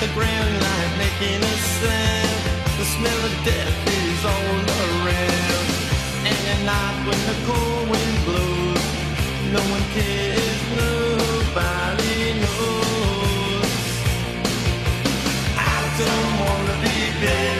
The grand line making a sound. The smell of death is all around. And at night when the cold wind blows, no one cares, nobody knows. I don't wanna be buried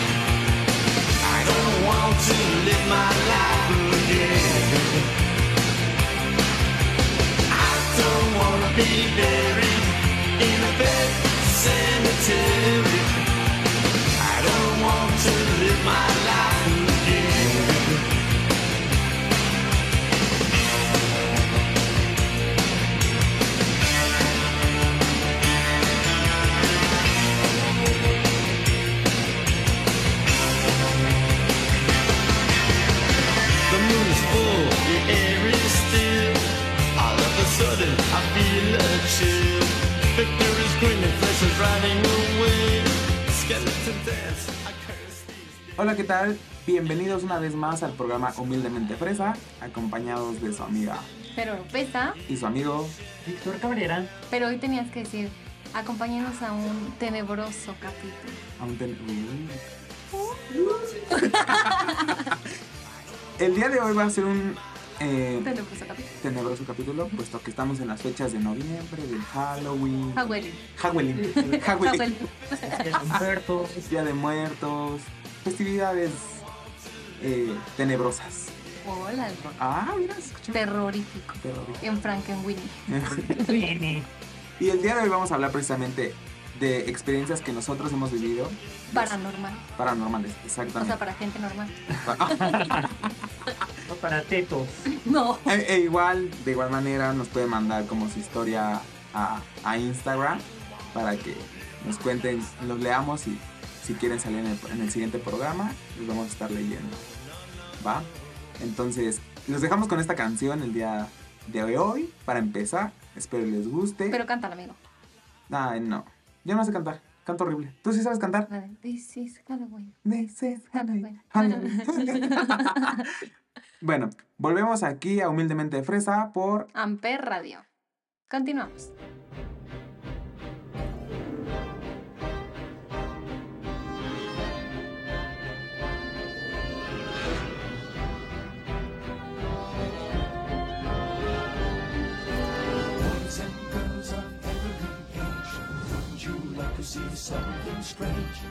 Be buried in a pet cemetery. Hola, ¿qué tal? Bienvenidos una vez más al programa Humildemente Fresa, acompañados de su amiga Pero pesa, y su amigo. Víctor Cabrera. pero hoy tenías que decir, acompáñanos a un tenebroso capítulo. aún ten- El día de hoy va a ser un eh, Tenebroso capítulo. tenebroso capítulo, puesto que estamos en las fechas de noviembre, del Halloween. Halloween. Halloween. Halloween. Halloween. El Humberto. Día de Muertos. Festividades eh, tenebrosas. Hola. Ah, mira, se escuchó. Terrorífico. Terrorífico. En Frankenweenie. Viene. Y el día de hoy vamos a hablar precisamente de experiencias que nosotros hemos vivido. Paranormal. Paranormales, O exactamente. sea, para gente normal. No para tetos. No. E, e igual, de igual manera, nos puede mandar como su historia a, a Instagram para que nos cuenten, los leamos y si quieren salir en el, en el siguiente programa, los vamos a estar leyendo. ¿Va? Entonces, los dejamos con esta canción el día de hoy para empezar. Espero les guste. Pero cántala, amigo. Ay, no. Yo no sé cantar. Canto horrible. ¿Tú sí sabes cantar? This is Halloween. This is Halloween, Halloween. Halloween. bueno, volvemos aquí a Humildemente Fresa por Amper Radio. Continuamos. French.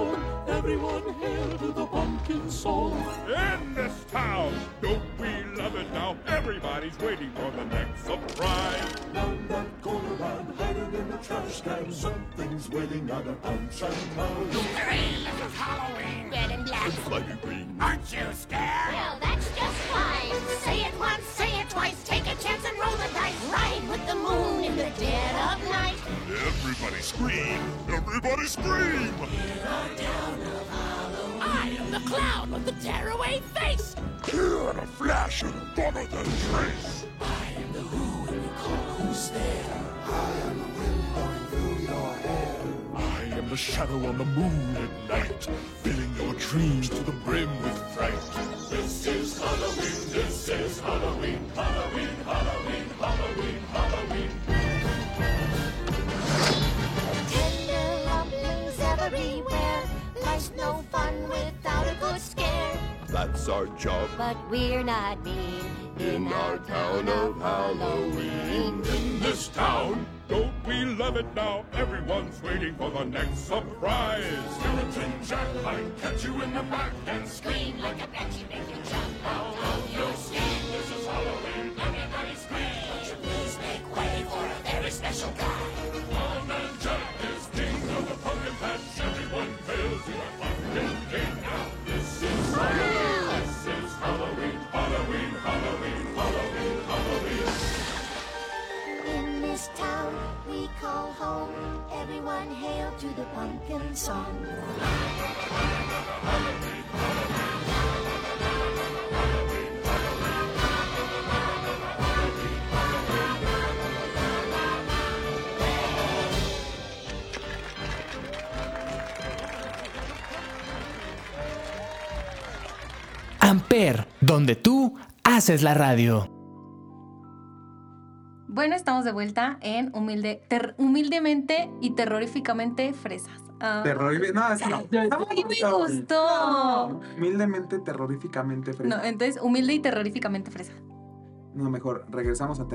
everyone hail to the pumpkin pumpkin soul. In this town, don't we love it now? Everybody's waiting for the next surprise. Round that corner, I'm hiding in the trash can. Something's waiting on a punch and pound. Hooray, this is Halloween. Red and black. Flighty green. Aren't you scared? Well, that's just fine. Say it once, say it twice, take a chance and roll the dice. Ride with the moon in the dead of night. Everybody scream! Everybody scream! I am the clown with the tearaway face. Here in a flash and funner than trace. I am the shadow on the moon at night, filling your dreams to the brim with fright. This is Halloween, this is Halloween, Halloween, Halloween, Halloween, Halloween. Tender rumblings everywhere. Life's no fun without a good scare. That's our job But we're not mean in our town of Halloween. In this town, don't we love it now? Everyone's waiting for the next surprise. Skeleton Jack might catch you in the back and Scream like a banshee, make you jump out town we call home. Everyone hail to the pumpkin song. Amper, donde tú haces la radio. Bueno, estamos de vuelta en humilde, ter- humildemente y terroríficamente fresas. Terror. No, eso no. ¡Ay, me gustó! Humildemente, terroríficamente fresa. No, entonces, humilde y terroríficamente fresa. No, mejor, regresamos a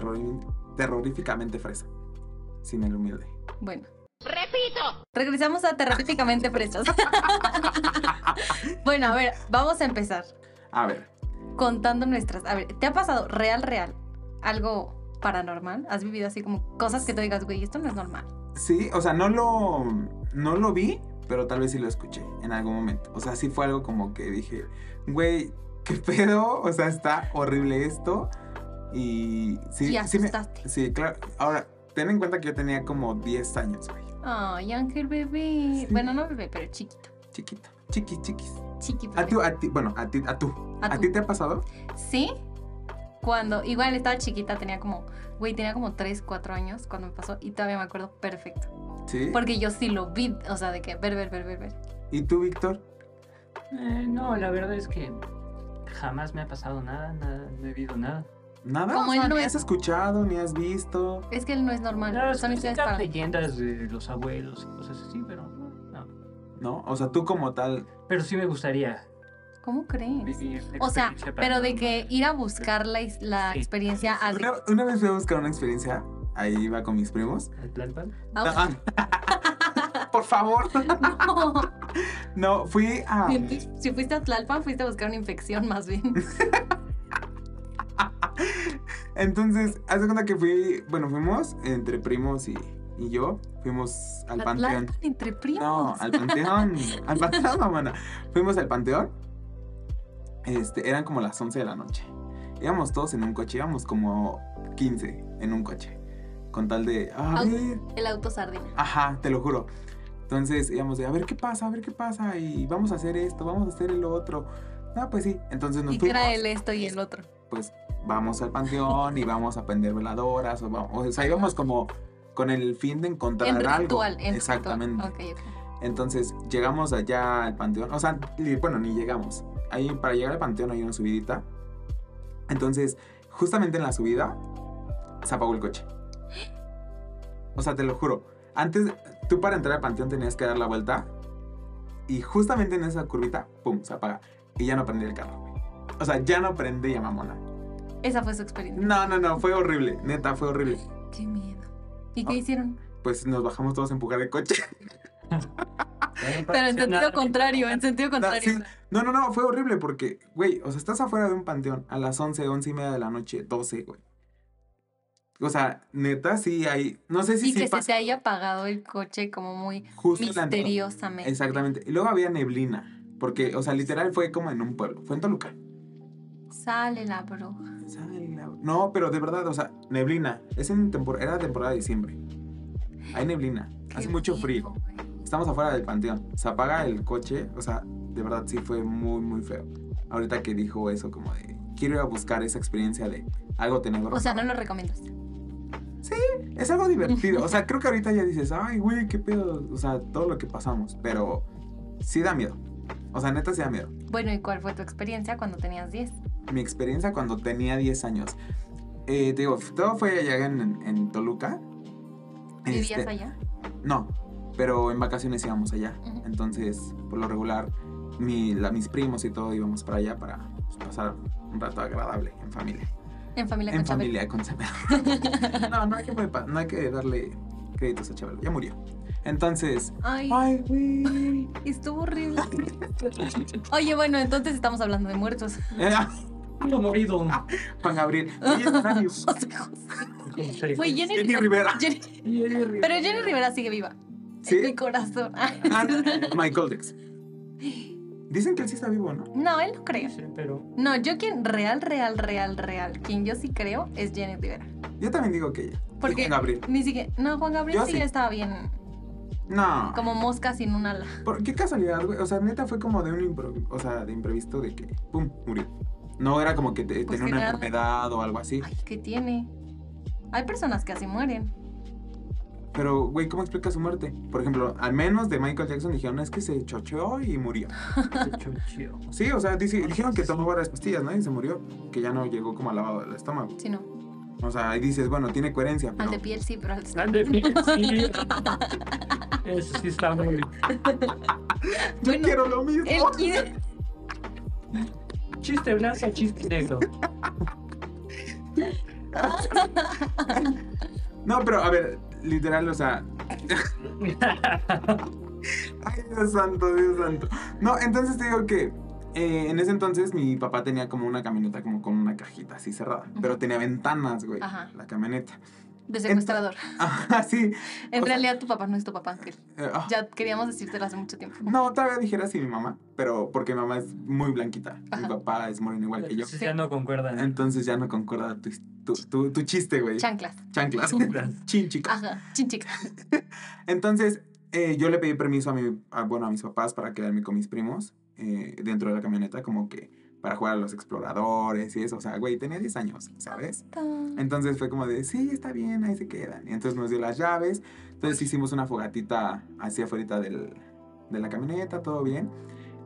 terroríficamente fresa. Sin el humilde. Bueno, Repito. regresamos a terroríficamente fresas. bueno, a ver, vamos a empezar A ver, contando nuestras. A ver, ¿te ha pasado real, real algo paranormal? ¿Has vivido así como cosas que te digas, güey, esto no es normal? sí, o sea, no lo, no lo vi, pero tal vez sí lo escuché en algún momento. O sea, sí fue algo como que dije, güey, ¿qué pedo? O sea, está horrible esto. Y sí, Y sí, me- sí, claro. Ahora, ten en cuenta que yo tenía como 10 años, güey. Ay, Ángel bebé. Sí. Bueno, no bebé, pero chiquito. Chiquito. Chiquis, chiquis. Chiqui A ti, a ti, bueno, a ti, a tú. A ¿A, tú. ti te ha pasado? Sí. Cuando, igual estaba chiquita, tenía como, güey, tenía como 3, 4 años cuando me pasó y todavía me acuerdo perfecto. Sí. Porque yo sí lo vi, o sea, de que ver, ver, ver, ver, ver. ¿Y tú, Víctor? Eh, no, la verdad es que jamás me ha pasado nada, nada, no he vivido nada. Nada. Como o sea, él no ni es- has escuchado, ni has visto. Es que él no es normal, No, son historias para... leyendas de los abuelos y cosas así, pero no. ¿No? O sea, tú como tal. Pero sí me gustaría ¿Cómo crees? vivir O sea, pero de que ir a buscar la, la Sí. experiencia a... Una, una vez fui a buscar una experiencia. Ahí iba con mis primos. ¿Al Tlalpan? Ah, Por favor. no. No, fui a. Si fuiste a Tlalpan, fuiste a buscar una infección más bien. Entonces, haz de cuenta que fui. Bueno, fuimos entre primos y, y yo. Fuimos al panteón. Tlalpan entre primos. No, al panteón. al panteón, mamana. Fuimos al panteón. Este, eran como las 11 de la noche. Íbamos todos en un coche, íbamos como 15 en un coche. Con tal de. A ver. El auto sardina. Ajá, te lo juro. Entonces íbamos de a ver qué pasa, a ver qué pasa. Y vamos a hacer esto, vamos a hacer el otro. No, pues sí. Entonces nos Y fuimos. era el esto y el otro. Pues vamos al panteón y vamos a prender veladoras. O, vamos, o sea, íbamos como con el fin de encontrar En algo. ritual. En Exactamente. ritual. Ok, ok. Entonces llegamos allá al panteón, o sea, bueno, ni llegamos. Ahí para llegar al panteón hay una subidita. Entonces, justamente en la subida se apagó el coche. O sea, te lo juro. Antes, tú para entrar al panteón tenías que dar la vuelta y justamente en esa curvita, pum, se apaga y ya no prendía el carro. güey. O sea, ya no prendía mamona. Esa fue su experiencia. No, no, no, fue horrible, neta, fue horrible. Qué miedo. ¿Y qué Ah. hicieron? Pues nos bajamos todos a empujar el coche. Pero en sentido contrario, en sentido No, contrario. sí. no, no, no, fue horrible porque, güey, o sea, estás afuera de un panteón a las 11, 11 y media de la noche, 12, güey. O sea, neta, sí hay, no sé si Y sí que se te haya apagado el coche como muy justo misteriosamente. Exactamente. Y luego había neblina, porque, o sea, literal fue como en un pueblo, fue en Toluca. Sale la bruja. Sale la- No, pero de verdad, o sea, neblina. Es en tempor- era temporada de diciembre. Hay neblina. Hace Qué mucho feo, frío. Estamos afuera del panteón. Se apaga el coche. O sea, de verdad sí fue muy, muy feo. Ahorita que dijo eso, como de quiero ir a buscar esa experiencia de algo tenebroso. O sea, no lo recomiendas. Es algo divertido. O sea, creo que ahorita ya dices, ay, güey, qué pedo. O sea, todo lo que pasamos. Pero sí da miedo. O sea, neta sí da miedo. Bueno, ¿y cuál fue tu experiencia cuando tenías 10? mi experiencia cuando tenía 10 años. Eh, te digo, todo fue allá en, en Toluca. ¿Vivías Este, allá? No, pero en vacaciones íbamos allá. Entonces, por lo regular, mi, la- mis primos y todo íbamos para allá para pues, pasar un rato agradable en familia. En familia en con familia con Chabelo. no, no hay, que, no hay que darle créditos a Chabelo. Ya murió. Entonces, Ay, ay, güey. estuvo horrible. Oye, bueno, entonces estamos hablando de muertos. Ando morido. Juan Gabriel. José José. Jenny, Jenny Rivera. Jenny- Pero Jenny Rivera sigue viva. Mi corazón. Ah, Michael Dex. Dicen que él sí está vivo, ¿no? No, él no creo. Sí, pero No, yo quien real, real, real, real, quien yo sí creo es Jenny Rivera. Yo también digo que ella. Porque Juan Gabriel. ni siquiera. No, Juan Gabriel Yo sí sí. estaba bien. No. Como mosca sin un ala. ¿Por qué casualidad, güey? O sea, neta fue como de un impro- o sea, de imprevisto de que pum, murió. No era como que te- Pues tenía una enfermedad o algo así. Ay, ¿qué tiene? Hay personas que así mueren. Pero, güey, ¿cómo explica su muerte? Por ejemplo, al menos de Michael Jackson dijeron es que se chocheó y murió. se chocheó. Sí, o sea, dice- dijeron que tomó varias pastillas, ¿no? Y se murió. Que ya no llegó como al lavado del estómago. Si no. O sea, ahí dices, bueno, tiene coherencia, Al pero... de piel sí, pero al de Ande bien, sí. Eso sí está muy. Yo Bueno, quiero lo mismo. Él quiere. Chiste blanco, chiste negro. No, pero a ver, literal, o sea... Ay, Dios santo, Dios santo. No, entonces te digo que eh, en ese entonces mi papá tenía como una camioneta como con una cajita así cerrada, pero tenía ventanas, güey, Ajá. la camioneta. De secuestrador. Ajá, sí. En o sea- realidad tu papá no es tu papá, Ángel. Eh, ah, Ya queríamos decírtelo hace mucho tiempo. No, todavía dijera así mi mamá, pero porque mi mamá es muy blanquita. Mi papá es moreno igual que yo. Sí, ya no concuerdan. Entonces ya no concuerda tu, tu, tu- tu chiste, güey. Chanclas. Chanclas. Chanclas. Chin, chica. Ajá. Chinchica. Entonces, eh, yo le pedí permiso a, mi, a, bueno, a mis papás para quedarme con mis primos eh, dentro de la camioneta, como que para jugar a los exploradores y eso. O sea, güey, tenía 10 años, ¿sabes? Entonces fue como de, sí, está bien, ahí se quedan. Y entonces nos dio las llaves. Entonces hicimos una fogatita hacia afuera del, de la camioneta, todo bien.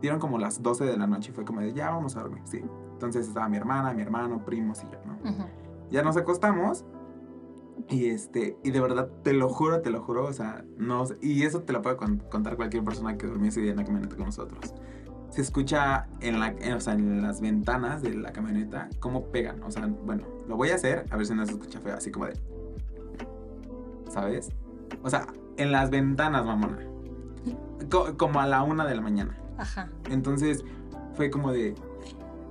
Dieron como las 12 de la noche y fue como de, ya vamos a dormir, sí. Entonces estaba mi hermana, mi hermano, primos y yo, ¿no? Ya nos acostamos. Y este, y de verdad, te lo juro, te lo juro, o sea, no y eso te lo puede con- contar cualquier persona que durmió ese día en la camioneta con nosotros. Se escucha en, la, en- o sea, en las ventanas de la camioneta cómo pegan, o sea, bueno, lo voy a hacer, a ver si no se escucha feo, así como de, ¿sabes? O sea, en las ventanas, mamona. Co- como a la una de la mañana. Ajá. Entonces, fue como de,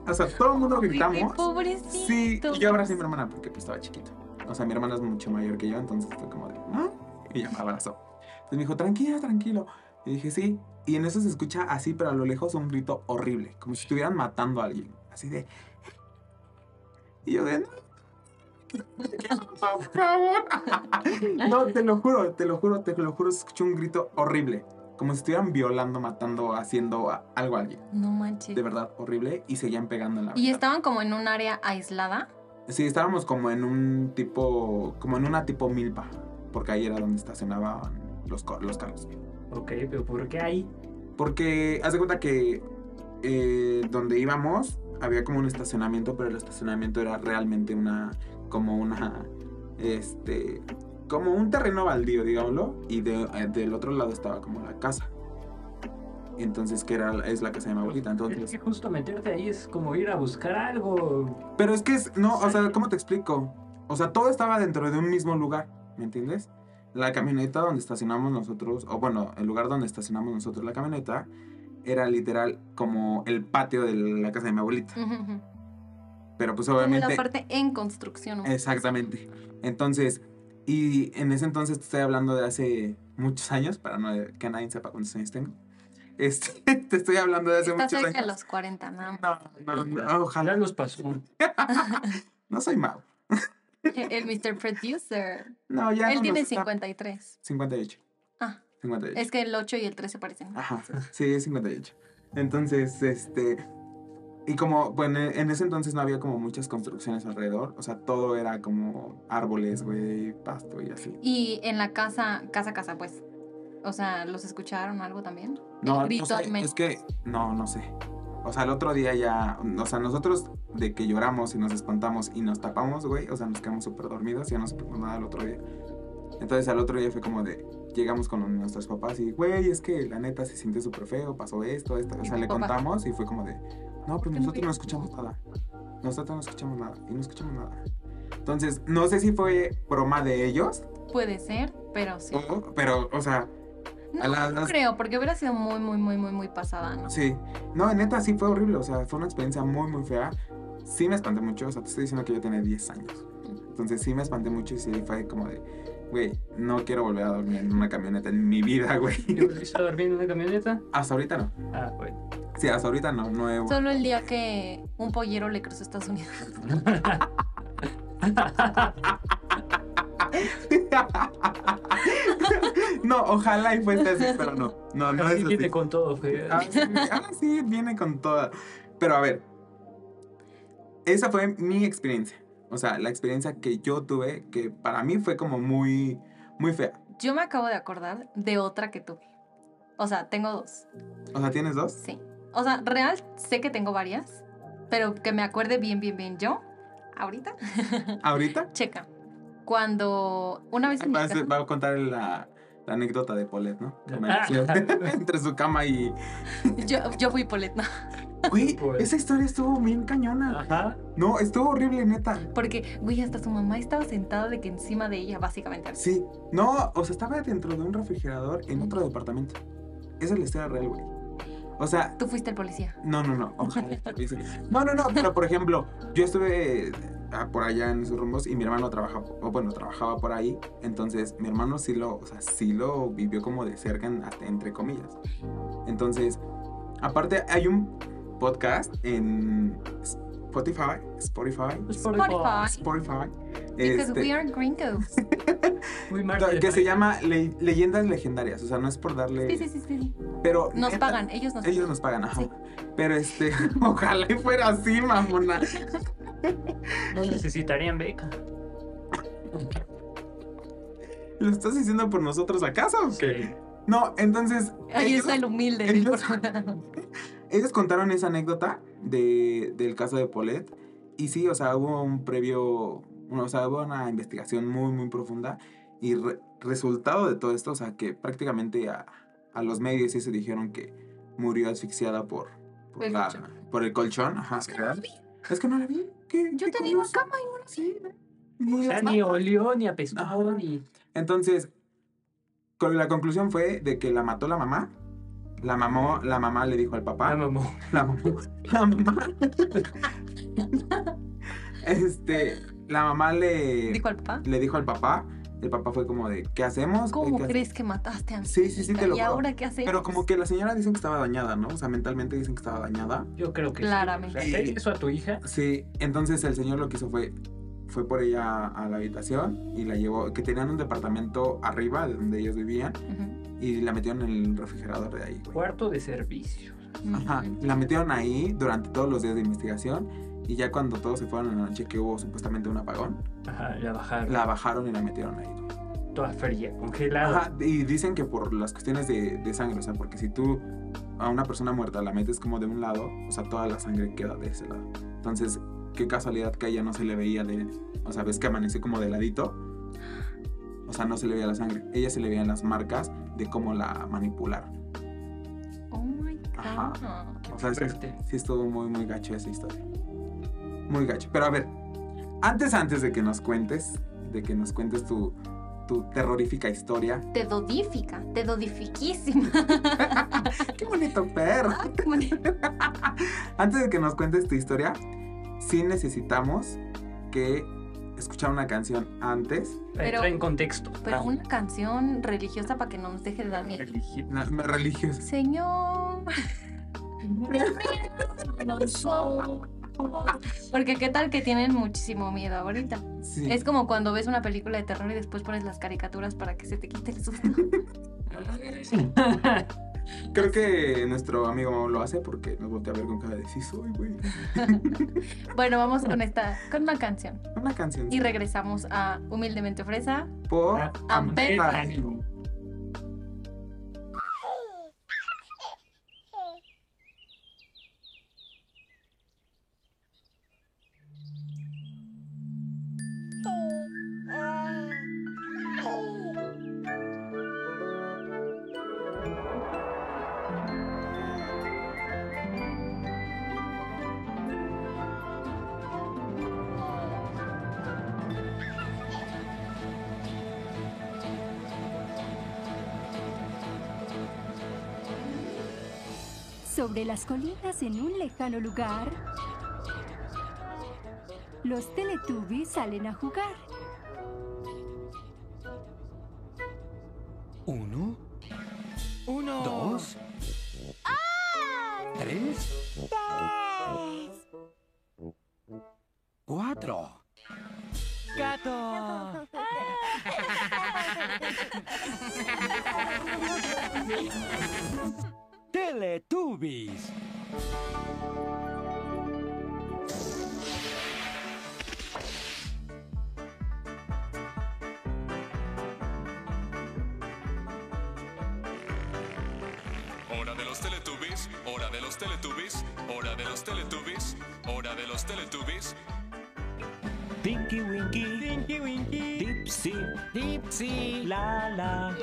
o sea, todo el mundo gritamos. pobrecito. Sí, y yo abracé a mi hermana porque pues estaba chiquito. O sea, mi hermana es mucho mayor que yo, entonces fue como de, ¿no? Y ella me abrazó. Entonces me dijo, tranquilo, tranquilo. Y dije, sí. Y en eso se escucha así, pero a lo lejos un grito horrible, como si estuvieran matando a alguien. Así de... Y yo de... "No, Por favor. No, te lo juro, te lo juro, te lo juro, se escuchó un grito horrible. Como si estuvieran violando, matando, haciendo algo a alguien. No manches. De verdad, horrible. Y seguían pegando en la Y estaban como en un área aislada. Sí, estábamos como en un tipo, como en una tipo milpa, porque ahí era donde estacionaban los, los carros. Ok, pero ¿por qué ahí? Porque haz de cuenta que eh, donde íbamos había como un estacionamiento, pero el estacionamiento era realmente una, como una, este, como un terreno baldío, digámoslo, y de- eh, del otro lado estaba como la casa. Entonces, que era, es la casa de mi abuelita, Es entonces... que justo meterte ahí es como ir a buscar algo. Pero es que es, no, o sea, ¿cómo te explico? O sea, todo estaba dentro de un mismo lugar, ¿me entiendes? La camioneta donde estacionamos nosotros, o bueno, el lugar donde estacionamos nosotros la camioneta, era literal como el patio de la casa de mi abuelita. Ujú, ujú. Pero pues obviamente... la parte en construcción. Exactamente. Entonces, y en ese entonces te estoy hablando de hace muchos años, para no que nadie sepa cuántos años tengo. Este, te estoy hablando de hace Está muchos cerca de años. los 40, nada más. No, no, no, Ojalá ojalá. los pasó. No soy Mau. El Mr. Producer. No, ya. Él no tiene nos está- 53. 58. Ah, 58. es que el 8 y el 3 se parecen. Ajá, sí, es 58. Entonces, este. Y como, bueno, en ese entonces no había como muchas construcciones alrededor. O sea, todo era como árboles, güey, pasto y así. Y en la casa, casa, casa, pues. O sea, ¿los escucharon algo también? No, el grito o sea, me- es que, no, no sé. O sea, el otro día ya, o sea, nosotros de que lloramos y nos espantamos y nos tapamos, güey, o sea, nos quedamos súper dormidos y ya no supimos nada el otro día. Entonces al otro día fue como de, llegamos con nuestros papás y, güey, es que la neta se sintió súper feo, pasó esto, esto. O ¿Y sea, le papá? contamos y fue como de, no, pues nosotros no escuchamos nada. Nosotros no escuchamos nada y no escuchamos nada. Entonces, no sé si fue broma de ellos, Puede ser, pero sí. o- pero, o sea, No, a la- no las- creo, porque hubiera sido muy, muy, muy, muy, muy pasada, ¿no? Sí. No, neta, sí fue horrible. O sea, fue una experiencia muy, muy fea. Sí me espanté mucho. O sea, te estoy diciendo que yo tenía 10 años. Entonces sí me espanté mucho y sí fue como de, güey, no quiero volver a dormir en una camioneta en mi vida, güey. ¿Y volviste a dormir en una camioneta? Hasta ahorita no. Ah, bueno. Sí, hasta ahorita no. No he... Solo el día que un pollero le cruzó Estados Unidos. no, ojalá y fuese así, pero no. No, no Así es viene así. con todo. Ah, sí, ah, sí, viene con toda. Pero a ver, esa fue mi experiencia. O sea, la experiencia que yo tuve, que para mí fue como muy, muy fea. Yo me acabo de acordar de otra que tuve. O sea, tengo dos. O sea, ¿tienes dos? Sí. O sea, real sé que tengo varias, pero que me acuerde bien, bien, bien yo. Ahorita, ¿Ahorita? checa. Cuando una vez en Va casa- va a contar la, la anécdota de Paulette, ¿no? Ah. Entre su cama y... yo, yo fui Polet, ¿no? Güey, esa historia estuvo bien cañona. Ajá. No, estuvo horrible, neta. Porque, güey, hasta su mamá estaba sentada de que encima de ella, básicamente. Sí. No, o sea, estaba dentro de un refrigerador en otro departamento. Esa es la historia real, güey. O sea, Tú fuiste el policía. No, no, no. ojalá. No, no, no. Pero por ejemplo, yo estuve por allá en esos rumbos y mi hermano trabajaba, o bueno, trabajaba por ahí. Entonces, mi hermano sí lo, o sea, sí lo vivió como de cerca, en- hasta entre comillas. Entonces, aparte, hay un podcast en Spotify, Spotify, Spotify. Spotify, Because este, we are gringos. Que se llama Le- Leyendas Legendarias. O sea, no es por darle, Sí, sí, sí, sí. pero Nos neta, pagan, ellos nos Ellos pagan. nos pagan, ajá. Sí. Pero este, ojalá y fuera así, mamona. No necesitarían beca. ¿Lo estás diciendo por nosotros acaso o qué? Sí. No, entonces. Ahí ellos, está el humilde ellos- contaron esa anécdota de, del caso de Paulette. Y sí, o sea, hubo un previo. O sea, hubo una investigación muy, muy profunda. Y re- resultado de todo esto, o sea, que prácticamente a, a los medios sí se dijeron que murió asfixiada por, por, El la- colchón. por el colchón. Ajá, Es que la. Es que no la vi. ¿Qué, Yo qué te digo curioso. cama y la Sí, O ni- sea, ni olió, ni apestó, Ajá. ni. Entonces, con la conclusión fue de que la mató la mamá. La mamó, la mamá le dijo al papá. Ah, mamó. La mamó. La mamá. este, la mamá le, Dijo al papá. le dijo al papá. El papá fue como de, ¿qué hacemos? ¿Cómo ¿Qué hace-?" crees que mataste a mi Sí, sí, sí, te lo ¿Y ahora qué hacemos? Pero como que la señora dicen que estaba dañada, ¿no? O sea, mentalmente dicen que estaba dañada. Yo creo que Claramente. sí. ¿hacer eso a tu hija? Sí, entonces el señor lo que hizo fue fue por ella a la habitación y la llevó, que tenían un departamento arriba de donde ellos vivían y la metieron en el refrigerador de ahí. güey. Cuarto de servicio. Ajá, la metieron ahí durante todos los días de investigación y ya cuando todos se fueron en la noche que hubo supuestamente un apagón, Ajá, la bajaron. la bajaron y la metieron ahí. Toda fría, congelada. Ajá, y dicen que por las cuestiones de, de sangre, o sea, porque si tú a una persona muerta la metes como de un lado, o sea, toda la sangre queda de ese lado. Entonces, qué casualidad que a ella no se le veía de, o sea, ves que amaneció como de ladito. O sea, no se le veía la sangre. Ella se le veían las marcas de cómo la manipularon. Oh my Ajá. god. O sea, sí, sí estuvo muy, muy gacho esa historia. Muy gacho. Pero a ver, antes, antes de que nos cuentes, de que nos cuentes tu, tu terrorífica historia. Te dodifica, te dodifiquísima. ¡Qué bonito perro! Ah, qué bonito. Antes de que nos cuentes tu historia, sí necesitamos que escuchar una canción antes. Pero- en contexto. Pero una canción religiosa para que no nos deje de dar miedo. na- religiosa. Señor. Porque qué tal que tienen muchísimo miedo ahorita. Sí. Es como cuando ves una película de terror y después pones las caricaturas para que se te quite el susto. Creo que nuestro amigo Mau lo hace porque nos voltea a ver con cara de sí soy, güey. Bueno, vamos con esta, con una canción. Una canción. Y regresamos a Humildemente Fresa. Por Amper. Sobre las colinas en un lejano lugar, los Teletubbies salen a jugar. Hora de los Teletubbies, hora de los Teletubbies, hora de los Teletubbies, hora de los Teletubbies. Tinky Winky, Tinky Winky. Dipsy, Dipsy. La La,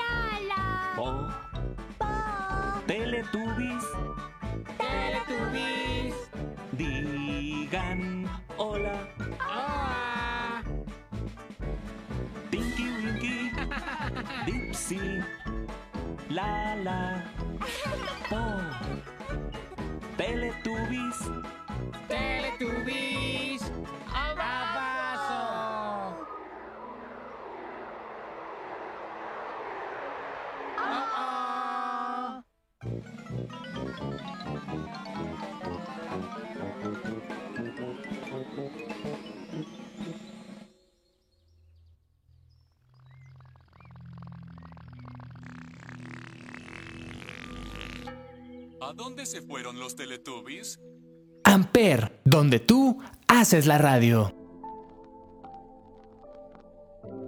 Po, Teletubbies, Teletubbies. digan hola. Ah. Tinky Winky, Dipsy, La La, Teletubbies, Teletubbies. ¿A dónde se fueron los Teletubbies? Amper, donde tú haces la radio.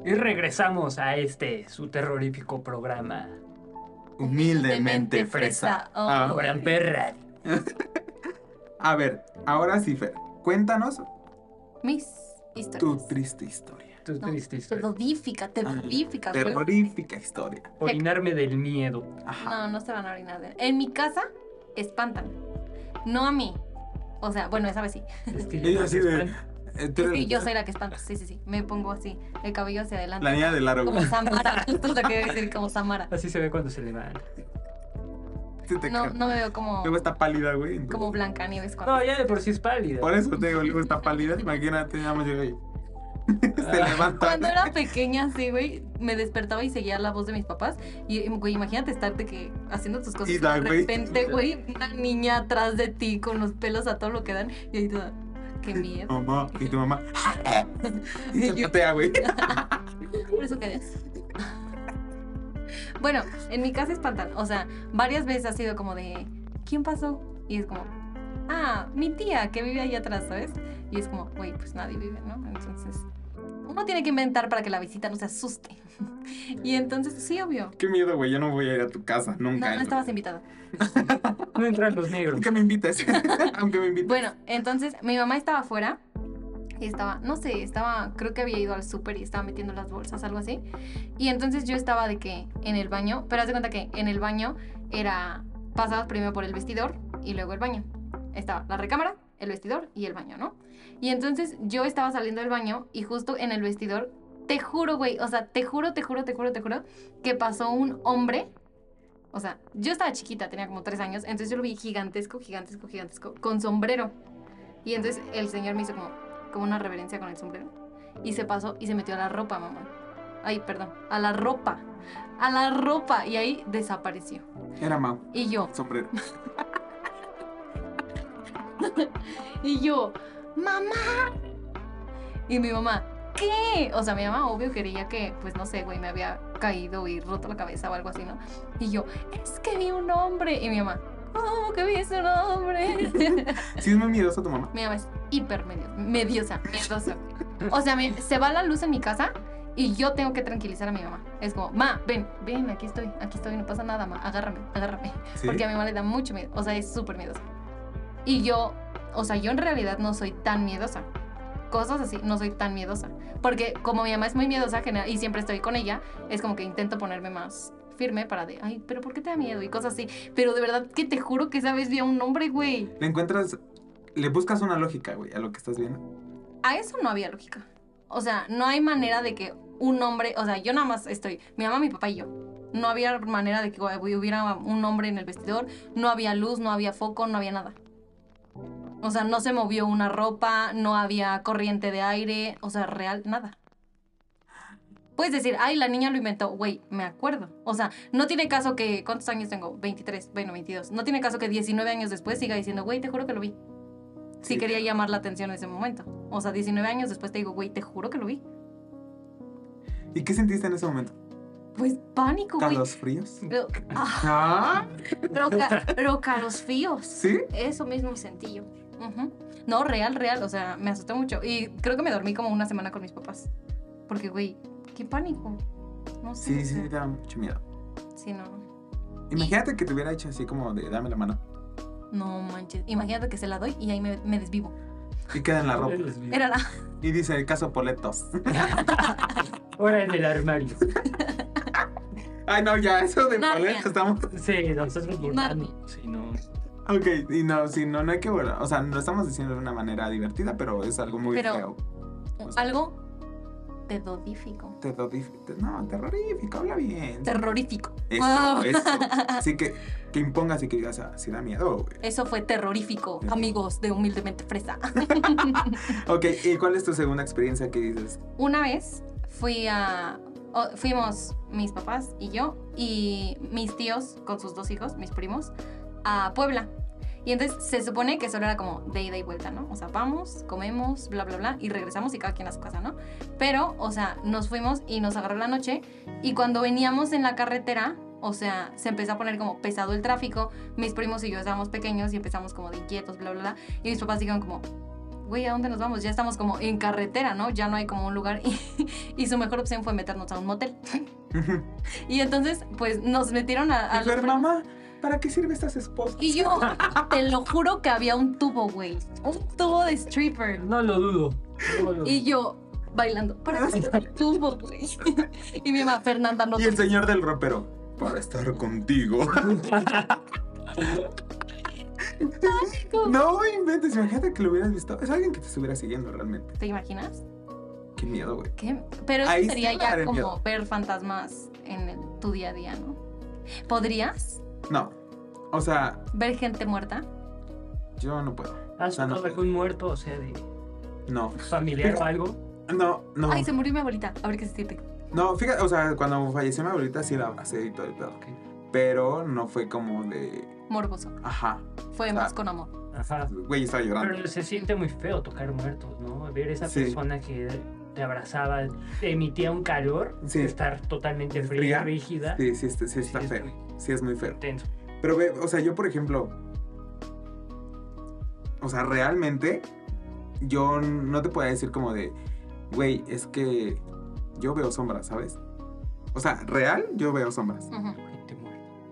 Y regresamos a este, su terrorífico programa. Humildemente fresa. Oh. Ah, Ahora en perra. a ver, ahora sí, Fer. Cuéntanos Mis tu historias. triste historia. Tu No, triste Te historia. dodifica, te dodifica. güey. Terrorífica historia. Orinarme del miedo. Ajá. No, no se van a orinar. de- En mi casa espantan. No a mí. O sea, bueno, esa vez sí. Es que Ella así de. Es que yo soy la que espanta. Sí, sí, sí. Me pongo así, el cabello hacia adelante. La niña del aro. Como Samara. Lo que decir, como Samara. Así se ve cuando se levanta. Se te No, no me veo como, Luego está pálida, güey. entonces- como Blancanieves cuando. No, ya de por sí es pálida. Por eso te digo, luego está pálida. Imagínate, nada más llega ahí. Se levanta. Cuando era pequeña, así, güey, me despertaba y seguía la voz de mis papás. Y, güey, imagínate estarte que haciendo tus cosas. Y da, de repente, güey, una niña atrás de ti con los pelos a todo lo que dan. Y ahí toda, qué miedo. Mamá, y tu mamá. Y Yo- patea, güey. Por eso quedé. Bueno, en mi casa espantan. O sea, varias veces ha sido como de, ¿quién pasó? Y es como, ah, mi tía que vive ahí atrás, ¿sabes? Y es como, güey, pues nadie vive, ¿no? Entonces, uno tiene que inventar para que la visita no se asuste. y entonces, sí, obvio. Qué miedo, güey. Yo no voy a ir a tu casa. No, Nunca. no estabas invitada. No entran los negros. Aunque me invites. Aunque me invites. Bueno, entonces mi mamá estaba afuera y estaba, no sé, estaba, creo que había ido al súper y estaba metiendo las bolsas, algo así. Y entonces yo estaba de que en el baño, pero haz de cuenta que en el baño era, pasabas primero por el vestidor y luego el baño. Estaba la recámara, el vestidor y el baño, ¿no? Y entonces yo estaba saliendo del baño y justo en el vestidor te juro, güey, o sea, te juro, te juro, te juro, te juro, que pasó un hombre. O sea, yo estaba chiquita, tenía como tres años, entonces yo lo vi gigantesco, gigantesco, gigantesco, con sombrero. Y entonces el señor me hizo como, como una reverencia con el sombrero. Y se pasó y se metió a la ropa, mamá. Ay, perdón, a la ropa. A la ropa. Y ahí desapareció. Era Mau. Y yo, Sombrero. y yo, mamá. Y mi mamá, ¿qué? O sea, mi mamá obvio quería que, pues no sé, güey, me había caído y roto la cabeza o algo así, ¿no? Y yo, es que vi un hombre. Y mi mamá, ¿cómo que viste un hombre? Sí, es muy miedosa tu mamá. mi mamá es hiper medio- mediosa, miedosa. O sea, me- se va la luz en mi casa y yo tengo que tranquilizar a mi mamá. Es como, ma, ven, ven, aquí estoy, aquí estoy, no pasa nada, ma, agárrame, agárrame. Sí. Porque a mi mamá le da mucho miedo, o sea, es súper miedosa. Y yo, o sea, yo en realidad no soy tan miedosa. Cosas así, no soy tan miedosa. Porque como mi mamá es muy miedosa y siempre estoy con ella, es como que intento ponerme más firme para de, ay, pero ¿por qué te da miedo? Y cosas así. Pero de verdad que te juro que esa vez vi a un hombre, güey. Le encuentras. Le buscas una lógica, güey, a lo que estás viendo. A eso no había lógica. O sea, no hay manera de que un hombre, o sea, yo nada más estoy, mi mamá, mi papá y yo. No había manera de que güey, hubiera un hombre en el vestidor, no había luz, no había foco, no había nada. O sea, no se movió una ropa, no había corriente de aire, o sea, real, nada. Puedes decir, ay, la niña lo inventó. Güey, me acuerdo. O sea, no tiene caso que. ¿Cuántos años tengo? 23, bueno, 22. No tiene caso que 19 años después siga diciendo, güey, te juro que lo vi. Sí, Sí. quería llamar la atención en ese momento. O sea, 19 años después te digo, güey, te juro que lo vi. ¿Y qué sentiste en ese momento? Pues pánico, güey. ¿Calos fríos? Pero, ah, ¿Ah? pero, fíos. ¿Sí? Eso mismo sentí yo. No, real, real. O sea, me asustó mucho. Y creo que me dormí como una semana con mis papás. Porque, güey, qué pánico. No sé. Sí, sí, te da mucho miedo. Sí, no. Imagínate que te hubiera hecho así como de dame la mano. No manches. Imagínate que se la doy y ahí me, me desvivo. Y queda en la ropa. Era la. Y dice el caso Poletos. Ahora en el armario. Ay, no, ya, eso de. Poletos estamos. Sí, nosotros burlando. Sí, no. Ok, y no, sí, no, no hay que burlar. O sea, lo estamos diciendo de una manera divertida, pero es algo muy Pero- feo. Algo terrorífico. Terrorífico. No, terrorífico, habla bien. Terrorífico. Eso, Ah. eso. Así que, que impongas y que digas, ah, sí da miedo, güey. Eso fue terrorífico, amigos de Humildemente Fresa. Ok, ¿y cuál es tu segunda experiencia que dices? Una vez fui a. o- fuimos mis papás y yo y mis tíos con sus dos hijos, mis primos, a Puebla. Y entonces se supone que solo era como de ida y vuelta, ¿no? O sea, vamos, comemos, bla, bla, bla, y regresamos y cada quien a su casa, ¿no? Pero, o sea, nos fuimos y nos agarró la noche y cuando veníamos en la carretera, o sea, se empezó a poner como pesado el tráfico, mis primos y yo estábamos pequeños y empezamos como de inquietos, bla, bla, bla, y mis papás dijeron como, güey, ¿a dónde nos vamos? Ya estamos como en carretera, ¿no? Ya no hay como un lugar y, y su mejor opción fue meternos a un motel. y entonces, pues nos metieron a... a los- mamá, ¿para qué sirve estas esposas? y yo, te lo juro que había un tubo, güey. Un tubo de stripper. No lo dudo. No lo Y yo bailando. ¿Para qué sirve el tubo, güey? y mi mamá, Fernanda, no Y el señor del ropero, para estar contigo. no inventes, imagínate que lo hubieras visto. Es alguien que te estuviera siguiendo realmente. ¿Te imaginas? Qué miedo, güey. ¿Qué? Pero eso Ahí sería ya como miedo. ver fantasmas en el- tu día a día, ¿no? ¿Podrías No. O sea, ver gente muerta? yo no puedo. ¿Has sea, no algún muerto, o sea, de No. familiar o algo? No, no. Ay, se murió mi abuelita. A ver qué se siente. No, fíjate, o sea, cuando falleció mi abuelita sí la abracé y todo el pedo. Pero no fue como de. Morboso. Ajá. Fue Ah. más con amor. Ajá. Güey, estaba llorando. Pero se siente muy feo tocar muertos, ¿no? Ver esa Sí. persona que te abrazaba, te emitía un calor, Sí. estar totalmente fría, Fría. rígida. Sí, sí, sí, sí está es feo. Sí, es muy feo. Intenso. Pero ve, o sea, yo por ejemplo, o sea, realmente yo no te puedo decir como de, güey, es que yo veo sombras, ¿sabes? O sea, real, yo veo sombras.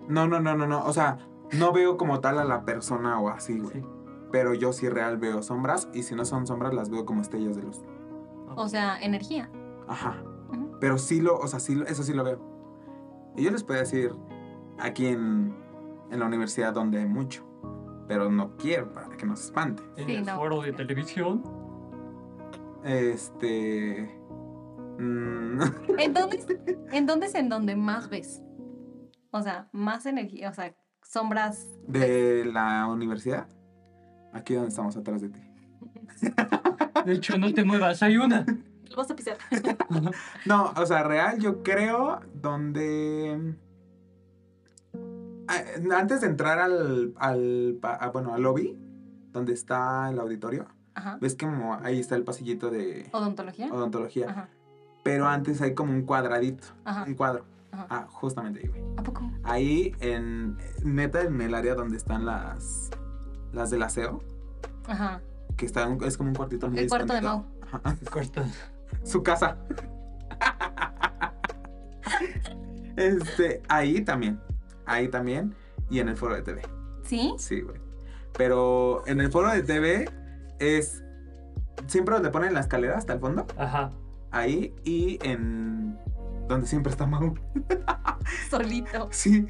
No, no, no, no, no, o sea, no veo como tal a la persona o así, güey. Sí. Pero yo sí real veo sombras y si no son sombras las veo como estrellas de luz. O sea, energía. Ajá. Pero sí lo, o sea, sí, lo- eso sí lo veo. Y yo les puedo decir aquí en, en la universidad donde hay mucho. Pero no quiero para que nos espante. En Sí, el no. foro de televisión. Este. Mm, ¿En dónde, es- ¿En dónde es en donde más ves? O sea, más energía, o sea, sombras. de la universidad. Aquí donde estamos atrás de ti. De hecho, no te muevas, hay una. Lo vas a pisar. No, o sea, real, yo creo donde. Ah, Antes de entrar al, al ah, bueno, al lobby, donde está el auditorio, Ajá. ves que como ahí está el pasillito de ¿Odontología? odontología. Ajá. Pero antes hay como un cuadradito, Ajá. un cuadro. Ajá. Ah, justamente ahí, güey. ¿A poco? Ahí en, neta, en el área donde están las, las del aseo, Ajá. Que está, un- es como un cuartito muy El cuarto de. Mau. Ajá. Corto. su casa. este, ahí también. Ahí también. Y en el foro de TV. ¿Sí? Sí, güey. Pero en el foro de TV es. Siempre donde ponen la escalera hasta el fondo. Ajá. Ahí y en. Donde siempre está Mau. Solito. Sí.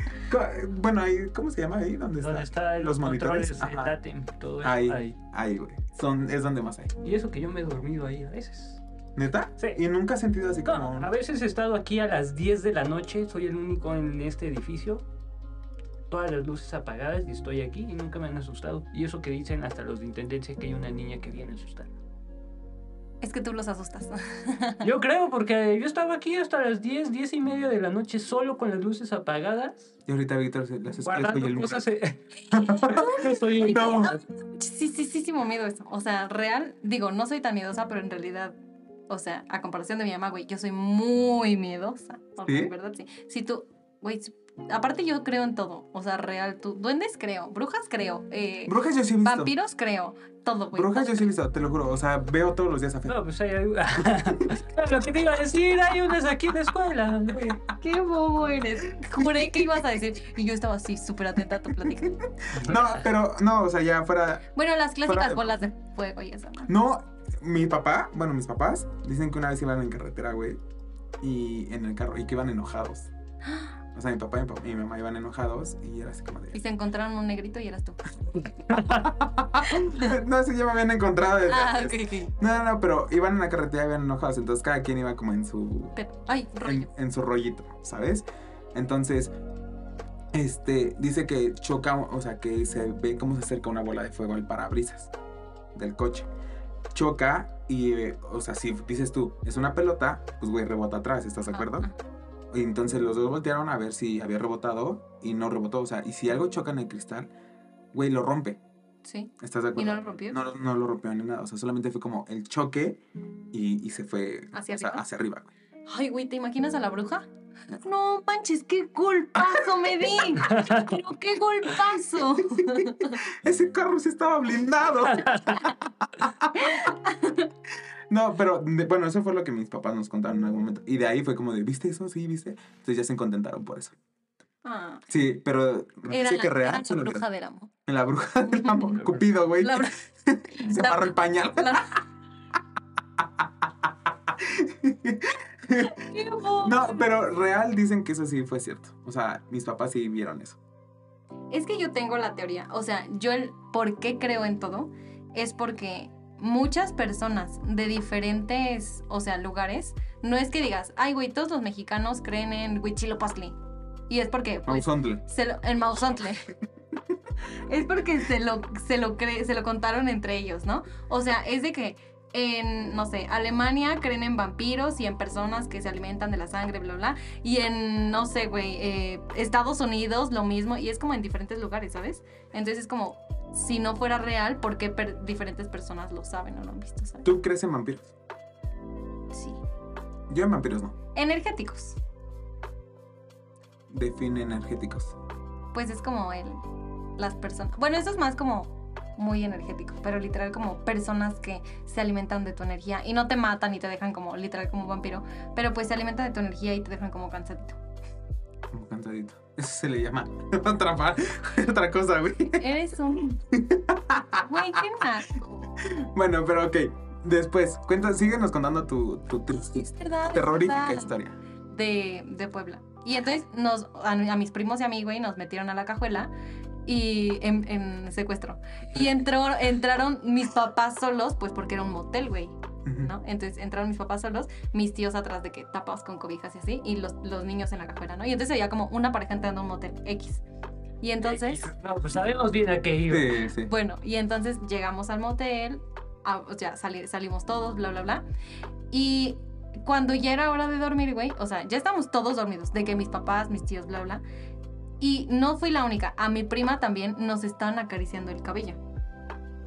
Bueno, ahí, ¿cómo se llama ahí? ¿Dónde está? Donde está los monitores. controles, el Ajá. Todo eso. Ahí, ahí. ahí, güey. Son, es donde más hay. Y eso que yo me he dormido ahí a veces. ¿Neta? Sí. Y nunca has sentido así como. No, a veces he estado aquí a las 10 de la noche, soy el único en este edificio. Todas las luces apagadas y estoy aquí y nunca me han asustado. Y eso que dicen hasta los de intendencia que hay una niña que viene a asustar. Es que tú los asustas. Yo creo, porque yo estaba aquí hasta las 10, 10 y media de la noche solo con las luces apagadas, Y ahorita Víctor se las escucha y el cosas. eh. Yo estoy No. Sí, sí, sí, sí, me miedo eso. O sea, real, digo, no soy tan miedosa, pero en realidad, o sea, a comparación de mi mamá, güey, yo soy muy miedosa. Sea, ¿Sí? en verdad, sí. Si tú, güey, aparte yo creo en todo. O sea, real, tú, duendes creo, brujas creo, eh, Brujas yo sí he visto. vampiros creo, todo, güey. Brujas yo sí he visto, te lo juro. O sea, veo todos los días a Fer. No, pues hay Lo que te iba a decir, hay unas aquí en la escuela. güey. Qué bobo eres. Juré que ibas a decir. Y yo estaba así, súper atenta a tu plática. No, pero no, o sea, ya fuera. Bueno, las clásicas bolas de fuego y eso, ¿no? No, mi papá, bueno, mis papás dicen que una vez iban en carretera, güey. Y en el carro, y que iban enojados. O sea, mi papá y mi, y mamá iban enojados y era así como Y de. se encontraron un negrito y eras tú. no, sí, ya me habían encontrado desde Ah, antes. ok, ok. No, no, no, pero iban en la carretera y iban enojados. Entonces cada quien iba como en su. Pero, ay, en, rollo. en su rollito, ¿sabes? Entonces, este, dice que choca, o sea, que se ve cómo se acerca una bola de fuego al parabrisas del coche. Choca y, eh, o sea, si dices tú, es una pelota, pues güey, rebota atrás, ¿estás de acuerdo? Ajá. Y entonces los dos voltearon a ver si había rebotado y no rebotó, o sea, y si algo choca en el cristal, güey, lo rompe, Sí. ¿estás de ¿Y acuerdo? no lo rompió? No, no lo rompió ni nada, o sea, solamente fue como el choque y, y se fue ¿Hacia o sea, arriba? hacia arriba, güey. Ay, güey, ¿te imaginas a la bruja? No manches, qué golpazo me di. Pero qué golpazo. Ese carro sí estaba blindado. No, pero de- bueno, eso fue lo que mis papás nos contaron en algún momento. Y de ahí fue como de, ¿viste eso? Sí, ¿viste? Entonces ya se contentaron por eso. Ah, Sí, pero era, sí que la, real. era la bruja real. del amor. La bruja del amor. Cupido, güey. La Se la- amarró el pañal. la-. No, pero real dicen que eso sí fue cierto. O sea, mis papás sí vieron eso. Es que yo tengo la teoría, o sea, yo el por qué creo en todo es porque muchas personas de diferentes, o sea, lugares, no es que digas, ay, güey, todos los mexicanos creen en Huitzilopochtli. Y es porque, pues, se lo, en Mausontle. es porque se lo, se, lo se lo contaron entre ellos, ¿no? O sea, es de que en, no sé, Alemania creen en vampiros y en personas que se alimentan de la sangre, bla, bla. Y en, no sé, güey, eh, Estados Unidos lo mismo. Y es como en diferentes lugares, ¿sabes? Entonces es como, si no fuera real, ¿por qué per- diferentes personas lo saben o lo han visto, ¿sabes? ¿Tú crees en vampiros? Sí. Yo en vampiros no. Energéticos. Define energéticos. Pues es como el, las personas. Bueno, eso es más como muy energético, pero literal como personas que se alimentan de tu energía y no te matan y te dejan como literal como vampiro, pero pues se alimentan de tu energía y te dejan como cansadito. Como cansadito. Eso se le llama otra, pa- otra cosa, güey. Eres un. Güey, qué naco. Bueno, pero ok. Después, cuenta, síguenos contando tu, tu, tu- Sí, es verdad. es terrorífica verdad. historia. de, de Puebla. Y entonces nos, a, a mis primos y a mí, güey, nos metieron a la cajuela y en, en secuestro. Y entró, entraron mis papás solos, pues porque era un motel, güey. ¿no? Entonces entraron mis papás solos, mis tíos atrás de que tapados con cobijas y así, y los, los niños en la cajuela, ¿no? Y entonces había como una pareja entrando a un motel X. Y entonces, No, pues sabemos bien a qué iba. Sí, sí. bueno, y entonces llegamos al motel, a- o sea, sali- salimos todos, bla, bla, bla. Y cuando ya era hora de dormir, güey, o sea, ya estábamos todos dormidos, de que mis papás, mis tíos, bla, bla. Y no fui la única, a mi prima también nos estaban acariciando el cabello.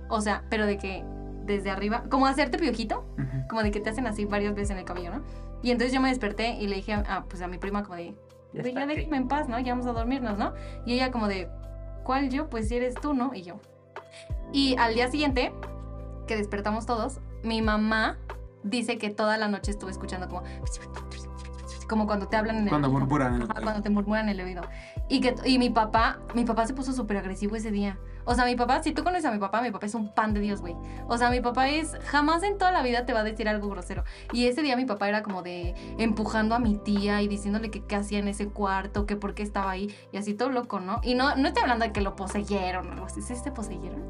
O sea, pero de que desde arriba, como hacerte piojito, Ujú. como de que te hacen así varias veces en el cabello, ¿no? Y entonces yo me desperté y le dije a, a, pues a mi prima como de, Ya "Güey, ya déjame en paz, ¿no? Ya vamos a dormirnos, ¿no? Y ella como de, ¿cuál yo? Pues si eres tú, ¿no? Y yo. Y al día siguiente, que despertamos todos, mi mamá dice que toda la noche estuve escuchando como... Como cuando te hablan en el Cuando murmuran en el cuando te murmuran en el oído. Y, que, y mi papá, mi papá se puso súper agresivo ese día. O sea, mi papá, si tú conoces a mi papá, mi papá es un pan de Dios, güey. O sea, mi papá es, jamás en toda la vida te va a decir algo grosero. Y ese día mi papá era como de empujando a mi tía y diciéndole que qué hacía en ese cuarto, que por qué estaba ahí. Y así todo loco, ¿no? Y no, no estoy hablando de que lo poseyeron o algo así. ¿Sí se poseyeron?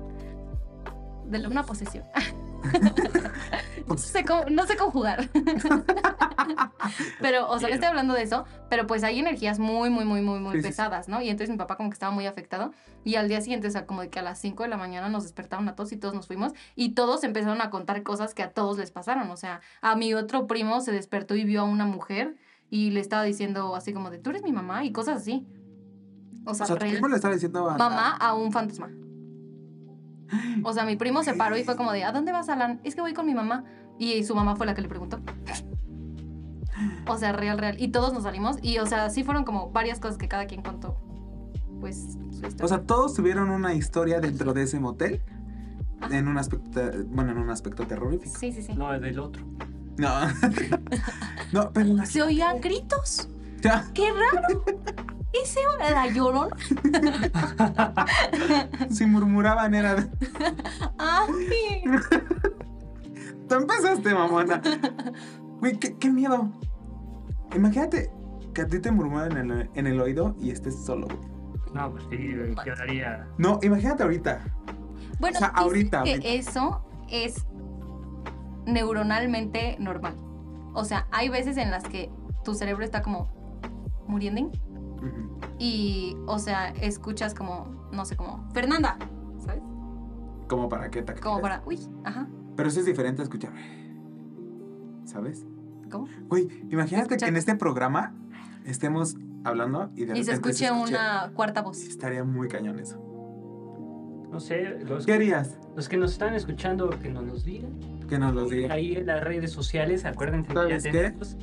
De una posesión. no, sé cómo- no sé conjugar. pero, o sea, no estoy hablando de eso, pero pues hay energías muy, muy, muy, muy, muy Sí, pesadas, ¿no? Y entonces mi papá como que estaba muy afectado. Y al día siguiente, o sea, como de que a las 5 de la mañana nos despertaron a todos y todos nos fuimos. Y todos empezaron a contar cosas que a todos les pasaron. O sea, a mi otro primo se despertó y vio a una mujer y le estaba diciendo así como de, tú eres mi mamá y cosas así. O sea, O sea, tu real- primo le estaba diciendo a... mamá a un fantasma. O sea, mi primo se paró y fue como de, ¿a dónde vas, Alan? Es que voy con mi mamá. Y su mamá fue la que le preguntó. O sea, real, real. Y todos nos salimos. Y, o sea, sí fueron como varias cosas que cada quien contó. Pues, su historia. O sea, todos tuvieron una historia dentro de ese motel. En un aspecto, bueno, en un aspecto terrorífico. sí, sí, sí. No, del otro. No. no, pero Se oían gritos. ya. ¡Qué raro! ¿Ese era la llorona? Si murmuraban era de... ¡Ay! Tú empezaste, mamona. Güey, qué, qué miedo. Imagínate que a ti te murmuran en el, en el oído y estés solo, güey. No, pues sí, quedaría. No, imagínate ahorita. Bueno, O sea, dicen ahorita, que ahorita. eso es neuronalmente normal. O sea, hay veces en las que tu cerebro está como muriendo Y, o sea, escuchas como, no sé, como, Fernanda, ¿sabes? Como para qué te Como para, uy, ajá, Pero eso es diferente a escuchar. ¿Sabes? ¿cómo? Güey, imagínate que en este programa estemos hablando y de Y se repente escuche una cuarta voz. Estaría muy cañón eso. No sé, los, ¿Qué harías? los que nos están escuchando, que nos los digan. Que nos lo diga. Ahí en las redes sociales, acuérdense que ¿Sabes ya qué? tenemos.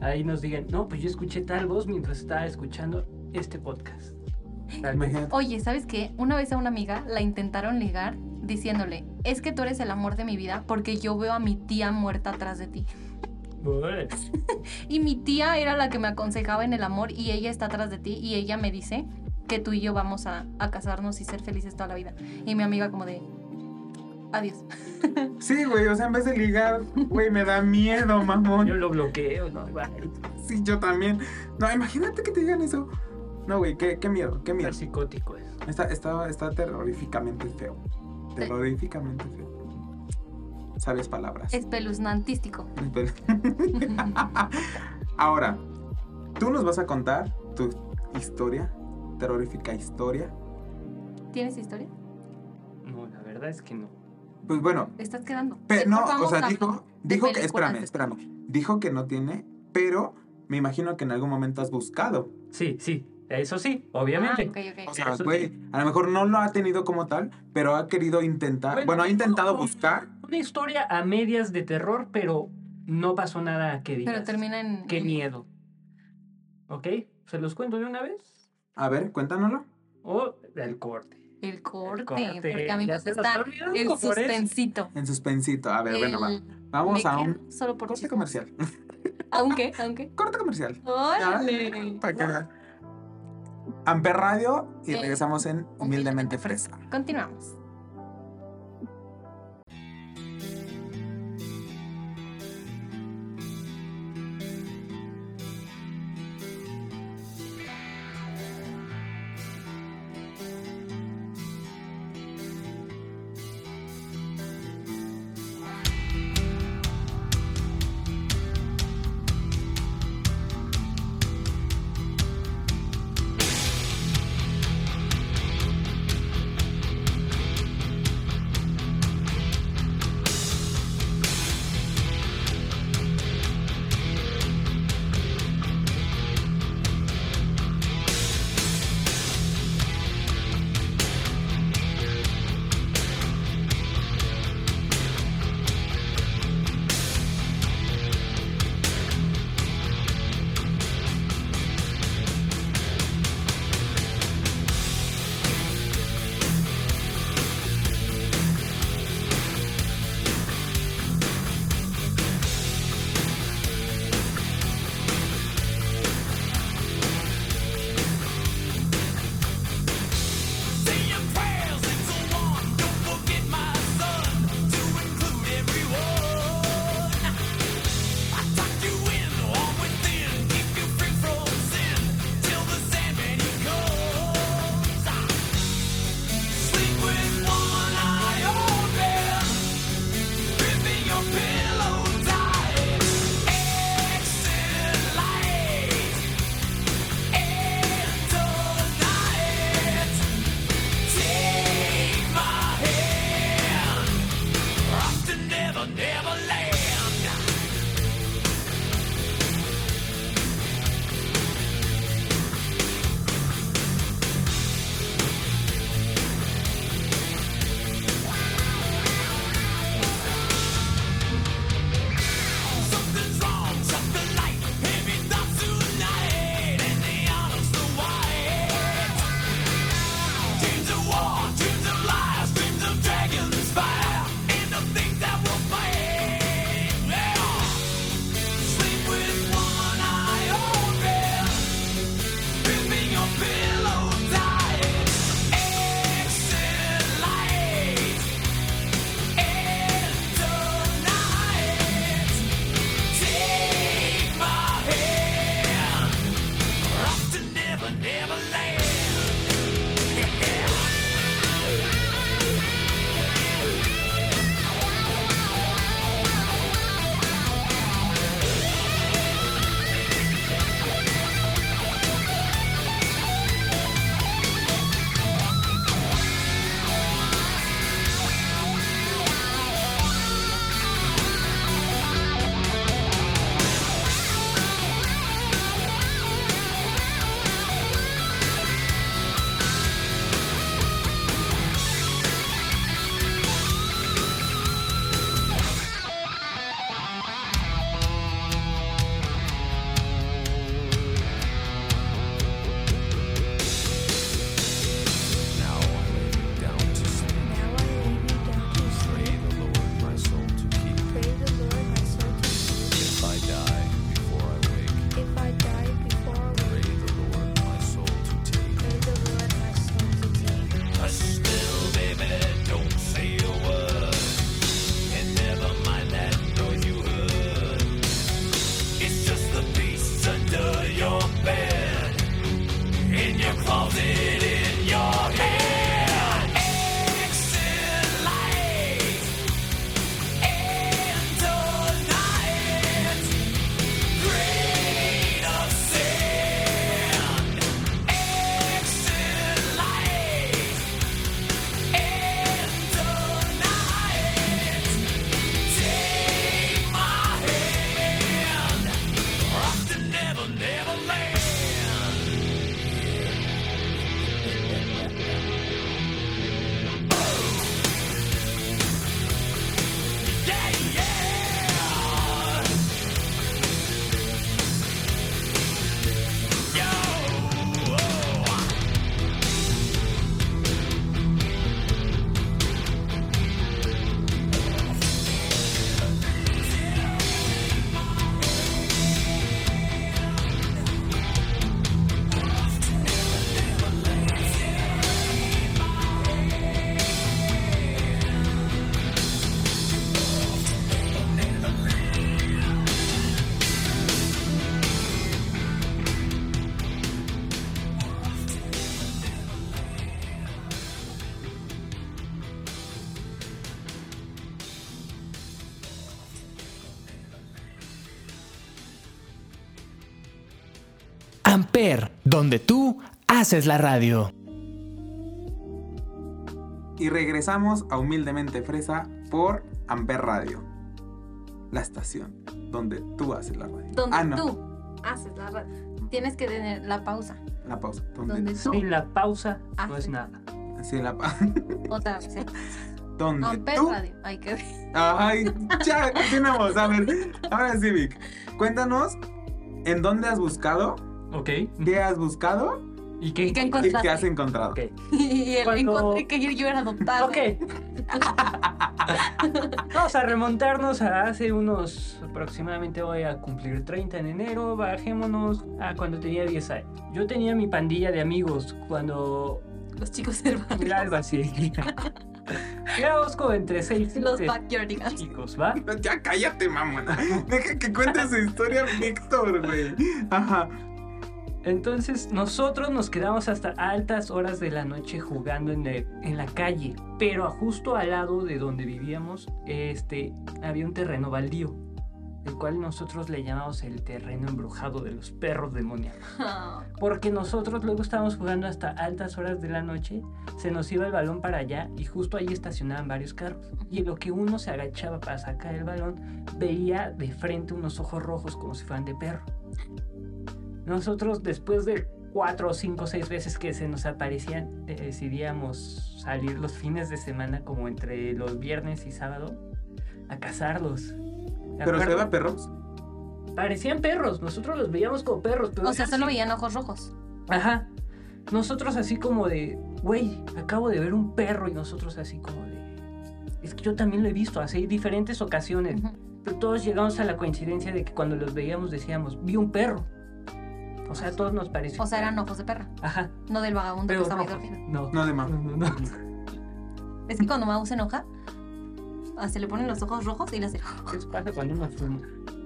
Ahí nos digan, no, pues yo escuché tal voz mientras estaba escuchando este podcast. Oye, ¿sabes qué? Una vez a una amiga la intentaron ligar diciéndole, es que tú eres el amor de mi vida porque yo veo a mi tía muerta atrás de ti. Y mi tía era la que me aconsejaba en el amor y ella está atrás de ti y ella me dice que tú y yo vamos a, a casarnos y ser felices toda la vida. Y mi amiga como de, adiós. Sí, güey, o sea, en vez de ligar, güey, me da miedo, mamón. Yo lo bloqueo, no. Sí, yo también. No, imagínate que te digan eso. No, güey, qué, qué miedo, qué miedo. Está psicótico es. Está, está, está terroríficamente feo. Terroríficamente feo. Sabes palabras. Espeluznantístico. Ahora, tú nos vas a contar tu historia, terrorífica historia. ¿Tienes historia? No, la verdad es que no. Pues bueno, Estás quedando. Pe- no, o sea, dijo, dijo que, espérame, espérame, dijo que no tiene, pero me imagino que en algún momento has buscado. Sí, sí, eso sí, obviamente. Ah, ok, ok. O sea, güey, a lo mejor no lo ha tenido como tal, pero ha querido intentar, Bueno, bueno, ha intentado buscar. Una historia a medias de terror, pero no pasó nada que digas. Pero termina en... Qué miedo. ¿Ok? ¿Se los cuento de una vez? A ver, cuéntanoslo. O el corte. El corte, corte, porque a mí me gusta el suspensito. En suspensito. A ver, bueno, va. El- Vamos a un Solo por corte comercial. Aunque, aunque. corte comercial. ¡Órale! Para que vean. Amper Radio y Eh, regresamos en Humildemente Fresa. Continuamos. Haces la radio. Y regresamos a Humildemente Fresa por Amper Radio. La estación donde tú haces la radio. Donde ah, no. tú haces la radio. Tienes que tener la pausa. La pausa. Donde, Donde tú Sin la pausa no es nada. Sí, la pa- otra vez. ¿eh? donde Amper tú. Radio. Hay que ver. Ay, ya, continuamos. A ver, ahora sí, Vic. Cuéntanos en dónde has buscado, Ok. qué has buscado ¿Y qué? ¿Qué y encontraste? qué has encontrado. Y él Cuando- encontré que yo era adoptada. Ok. Vamos a remontarnos a hace unos aproximadamente voy a cumplir 30 en enero. Bajémonos a cuando tenía 10 años. Yo tenía mi pandilla de amigos cuando. Los chicos del barrio. Era algo así. Éramos como entre 6 y Los 7 backyardigans. chicos, ¿va? Ya cállate, mamona. Deja que cuente su historia, Víctor, güey. Ajá. Entonces nosotros nos quedamos hasta altas horas de la noche jugando en, el- en la calle, pero justo al lado de donde vivíamos este, había un terreno baldío, el cual nosotros le llamamos el terreno embrujado de los perros demoníacos. Ah, Porque nosotros luego estábamos jugando hasta altas horas de la noche, se nos iba el balón para allá y justo ahí estacionaban varios carros. Y en lo que uno se agachaba para sacar el balón, veía de frente unos ojos rojos como si fueran de perro. Nosotros después de cuatro, cinco, seis veces que se nos aparecían, decidíamos salir los fines de semana como entre los viernes y sábado a cazarlos. ¿De ¿Pero se perros? Parecían perros, nosotros los veíamos como perros. Pero O sea, solo así- veían ojos rojos. Ajá. Nosotros así como de, güey, acabo de ver un perro y nosotros así como de... Es que yo también lo he visto, así diferentes ocasiones. Pero todos llegamos a la coincidencia de que cuando los veíamos decíamos, vi un perro. O sea, a todos nos pareció. O sea, eran ojos de perra. Ajá. No del vagabundo que Pero estaba ahí rojos. dormido. No. No de más. No, no, no. Es que cuando Mau se enoja, se le ponen los ojos rojos y le hace. ¿Qué pasa cuando uno fuma?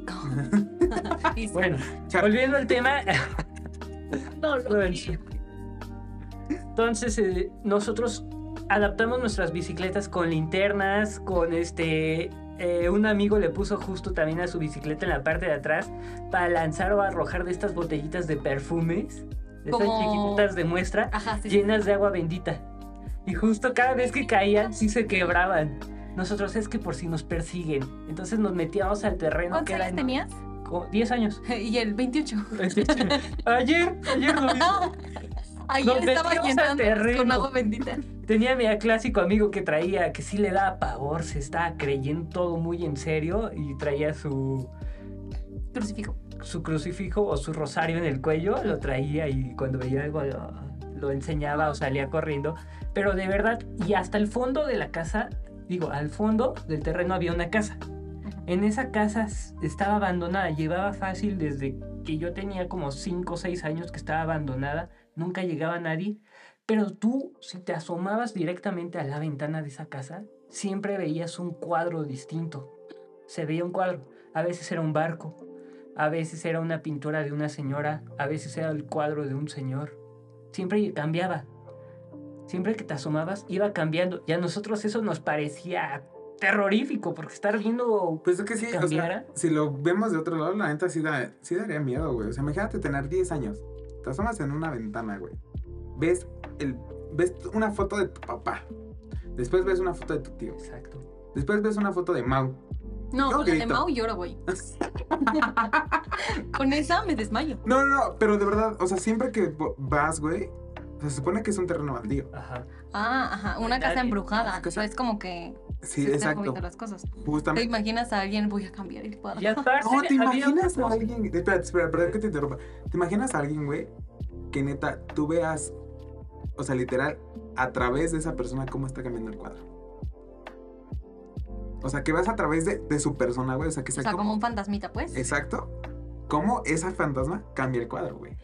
Bueno, volviendo al tema. no, lo. Entonces, eh, nosotros adaptamos nuestras bicicletas con linternas, con este... eh, un amigo le puso justo también a su bicicleta en la parte de atrás para lanzar o arrojar de estas botellitas de perfumes, de estas Como- chiquititas de muestra, Ajá, sí. sí. llenas de agua bendita. Y justo cada vez que caían, sí se quebraban. Nosotros es que por si nos persiguen. Entonces nos metíamos al terreno ¿Cuántos era años en- tenías? como 10 años. Y el 28. ayer, ayer lo mismo. Ayer Nos estaba llenando con agua bendita. Tenía mi clásico amigo que traía, que sí le daba pavor, se estaba creyendo todo muy en serio y traía su, Crucifijo. su crucifijo o su rosario en el cuello, lo traía y cuando veía algo lo, lo enseñaba o salía corriendo. Pero de verdad, y hasta el fondo de la casa, digo, al fondo del terreno había una casa. En esa casa estaba abandonada, llevaba fácil desde que yo tenía como 5 o 6 años que estaba abandonada, nunca llegaba nadie, pero tú si te asomabas directamente a la ventana de esa casa, siempre veías un cuadro distinto. Se veía un cuadro, a veces era un barco, a veces era una pintura de una señora, a veces era el cuadro de un señor. Siempre cambiaba. Siempre que te asomabas iba cambiando. Y a nosotros eso nos parecía terrorífico, porque estar viendo Pues es que sí, o ¿Cambiara? sea, si lo vemos de otro lado, la neta sí, da, sí daría miedo, güey. O sea, imagínate tener 10 años. Te asomas en una ventana, güey. Ves, el, ves una foto de tu papá. Después ves una foto de tu tío. Exacto. Después ves una foto de Mau. No, Yo con la de grito. Mau lloro, güey. con esa me desmayo. No, no, no, pero de verdad, o sea, siempre que vas, güey, se supone que es un terreno baldío. Ajá. Ah, ajá, una casa embrujada. Casa- No es como que Sí, se están exacto. comiendo las cosas. ¿Te Justamente. imaginas a alguien? Voy a cambiar el cuadro. Y aparte, No, ¿te imaginas a alguien? Espera, espera, perdón que te interrumpa. ¿Te imaginas a alguien, güey, que neta tú veas, o sea, literal, a través de esa persona cómo está cambiando el cuadro? O sea, que veas a través de, de su persona, güey. O sea, que O sea, sea, como- como un fantasmita, pues. Exacto. Cómo esa fantasma cambia el cuadro, güey.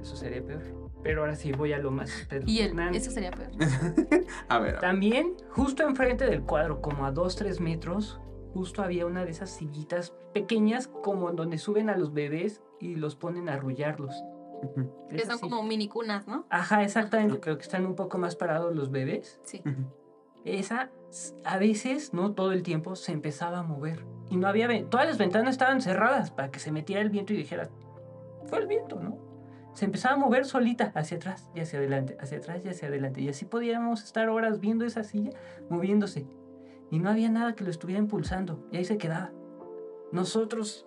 Eso sería peor. Pero ahora sí voy a lo más Y espeluznante. eso sería peor. a ver. También, justo enfrente del cuadro, como a 2-3 metros, justo había una de esas sillitas pequeñas, como en donde suben a los bebés y los ponen a arrullarlos. Que Esas son como mini cunas, ¿no? Ajá, exactamente. Creo que están un poco más parados los bebés. Sí. Esa, a veces, no todo el tiempo, se empezaba a mover. Y no había... ven- Todas las ventanas estaban cerradas para que se metiera el viento y dijera... fue el viento, ¿no? Se empezaba a mover solita hacia atrás y hacia adelante, hacia atrás y hacia adelante. Y así podíamos estar horas viendo esa silla moviéndose. Y no había nada que lo estuviera impulsando. Y ahí se quedaba. Nosotros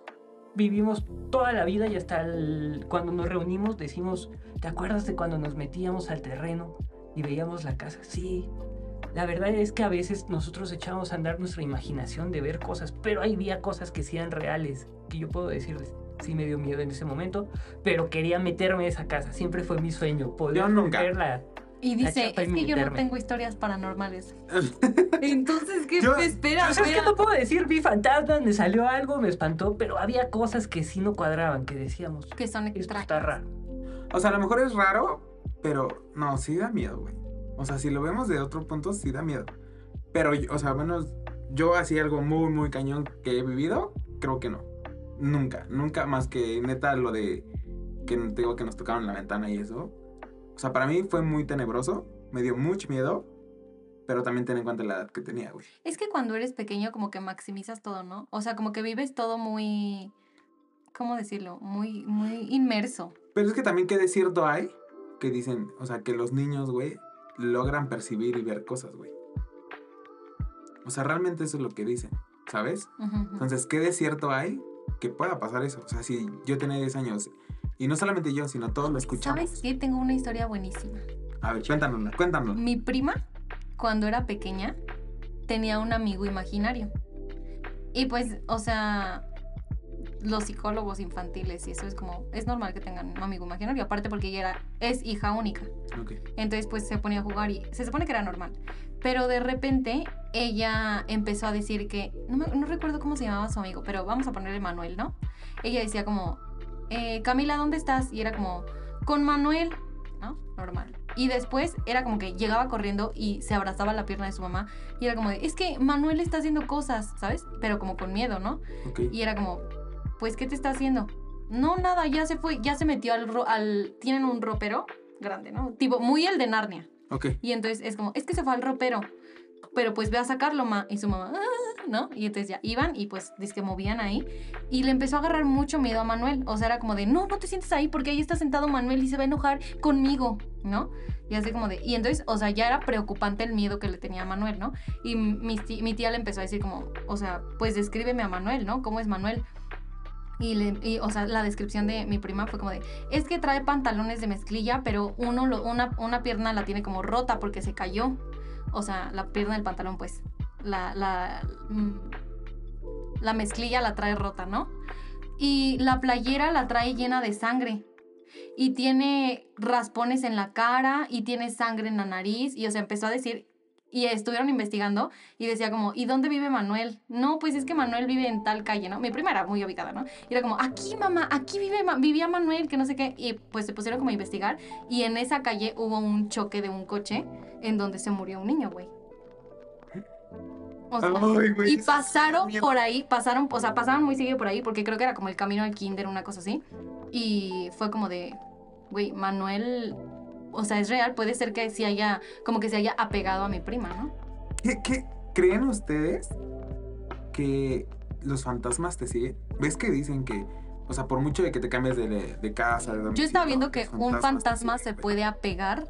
vivimos toda la vida y hasta cuando nos reunimos decimos, ¿te acuerdas de cuando nos metíamos al terreno y veíamos la casa? Sí. La verdad es que a veces nosotros echábamos a andar nuestra imaginación de ver cosas, pero ahí había cosas que sí eran reales, que yo puedo decirles, sí me dio miedo en ese momento, pero quería meterme a esa casa, siempre fue mi sueño, poder Yo nunca. verla. Y La dice, es y que yo no meterme". tengo historias paranormales. Entonces, ¿qué? Yo- espera, Pues es que espera. no puedo decir, vi fantasmas, me salió algo, me espantó, pero había cosas que sí no cuadraban, que decíamos, Que son extrañas. está raro. O sea, a lo mejor es raro, pero no, sí da miedo, güey. O sea, si lo vemos de otro punto, sí da miedo. Pero, o sea, menos yo así algo muy, muy cañón que he vivido, creo que no. Nunca, nunca más que neta lo de que te digo que nos tocaron la ventana y eso. O sea, para mí fue muy tenebroso, me dio mucho miedo, pero también ten en cuenta la edad que tenía, güey. Es que cuando eres pequeño como que maximizas todo, ¿no? O sea, como que vives todo muy... ¿Cómo decirlo? Muy, muy inmerso. Pero es que también qué de cierto hay que dicen, o sea, que los niños, güey, logran percibir y ver cosas, güey. O sea, realmente eso es lo que dicen, ¿sabes? Entonces, ¿qué de cierto hay que pueda pasar eso? O sea, si yo tenía 10 años, y no solamente yo, sino todos lo escuchamos. ¿Sabes qué? Tengo una historia buenísima. A ver, cuéntanosla, cuéntanos. Mi prima, cuando era pequeña, tenía un amigo imaginario. Y pues, o sea, los psicólogos infantiles y eso es como, es normal que tengan un amigo imaginario, aparte porque ella era, es hija única. Ok. Entonces pues se ponía a jugar y se supone que era normal. Pero de repente ella empezó a decir que, no, me- no recuerdo cómo se llamaba su amigo, pero vamos a ponerle Manuel, ¿no? Ella decía como, eh, Camila, ¿dónde estás? Y era como, con Manuel, ¿no? Normal. Y después era como que llegaba corriendo y se abrazaba la pierna de su mamá y era como de, es que Manuel está haciendo cosas, ¿sabes? Pero como con miedo, ¿no? Y era como, pues, ¿qué te está haciendo? No, nada, ya se fue, ya se metió al... ro- al tienen un ropero grande, ¿no? Tipo, muy el de Narnia. Ok. Y entonces es como, es que se fue al ropero. Pero pues ve a sacarlo, ma. Y su mamá, "Ah", ¿no? Y entonces ya iban y pues dice que movían ahí. Y le empezó a agarrar mucho miedo a Manuel. O sea, era como de, no, no te sientes ahí porque ahí está sentado Manuel y se va a enojar conmigo, ¿no? Y así como de, y entonces, o sea, ya era preocupante el miedo que le tenía a Manuel, ¿no? Y mi, ti- mi tía le empezó a decir como, o sea, pues descríbeme a Manuel, ¿no? ¿Cómo es Manuel? Y, le, y, o sea, la descripción de mi prima fue como de, es que trae pantalones de mezclilla, pero uno lo- una, una pierna la tiene como rota porque se cayó. O sea, la pierna del pantalón, pues, la, la, mm, la mezclilla la trae rota, ¿no? Y la playera la trae llena de sangre. Y tiene raspones en la cara y tiene sangre en la nariz. Y, o sea, empezó a decir, y estuvieron investigando y decía como, ¿y dónde vive Manuel? No, pues es que Manuel vive en tal calle, ¿no? Mi prima era muy ubicada, ¿no? Y era como, aquí mamá, aquí vive, Ma- vivía Manuel, que no sé qué. Y pues se pusieron como a investigar y en esa calle hubo un choque de un coche en donde se murió un niño, güey. O sea, Ay, güey, y pasaron por ahí, pasaron, o sea, pasaban muy seguido por ahí porque creo que era como el camino al kinder, una cosa así. Y fue como de, güey, Manuel, o sea, es real, puede ser que sí haya, como que se haya apegado a mi prima, ¿no? ¿Qué, qué creen ustedes que los fantasmas te siguen? ¿Ves que dicen que, o sea, por mucho de que te cambies de, de casa, de Yo estaba viendo que un fantasma se puede apegar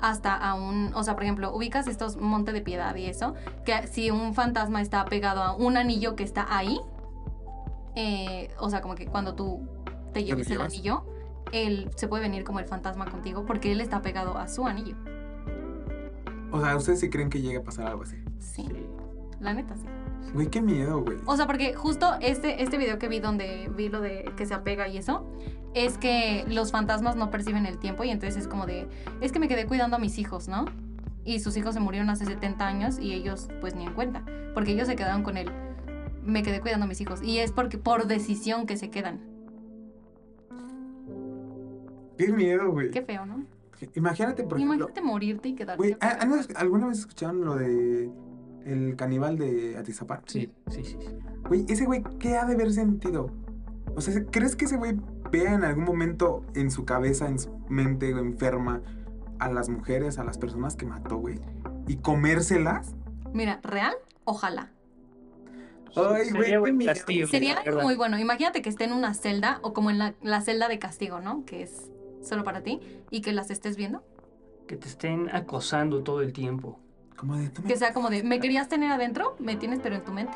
hasta a un, o sea, por ejemplo, ubicas estos Monte de Piedad y eso, que si un fantasma está apegado a un anillo que está ahí, eh, o sea, como que cuando tú te lleves el anillo, él se puede venir como el fantasma contigo porque él está pegado a su anillo. O sea, ¿ustedes sí creen que llega a pasar algo así? Sí, la neta sí. Güey, qué miedo, güey. O sea, porque justo este, este video que vi donde vi lo de que se apega y eso, es que los fantasmas no perciben el tiempo y entonces es como de, es que me quedé cuidando a mis hijos, ¿no? Y sus hijos se murieron hace 70 años y ellos pues ni en cuenta, porque ellos se quedaron con él. Me quedé cuidando a mis hijos y es porque por decisión que se quedan. Qué miedo, güey. Qué feo, ¿no? Imagínate, por ejemplo. Imagínate morirte y quedarte. Güey, ¿han- han- ¿alguna vez escucharon lo de el caníbal de Atizapán? Sí, sí, sí. sí. Güey, ese güey, ¿qué ha de haber sentido? O sea, ¿crees que ese güey vea en algún momento en su cabeza, en su mente enferma, a las mujeres, a las personas que mató, güey? Y comérselas. Mira, real, ojalá. Ay, güey, Sería buen qué miedo. castigo. Sería muy bueno. Imagínate que esté en una celda o como en la, la celda de castigo, ¿no? Que es solo para ti y que las estés viendo. Que te estén acosando todo el tiempo. Como de, me, Que sea como de, ¿me querías tener adentro? Me tienes pero en tu mente.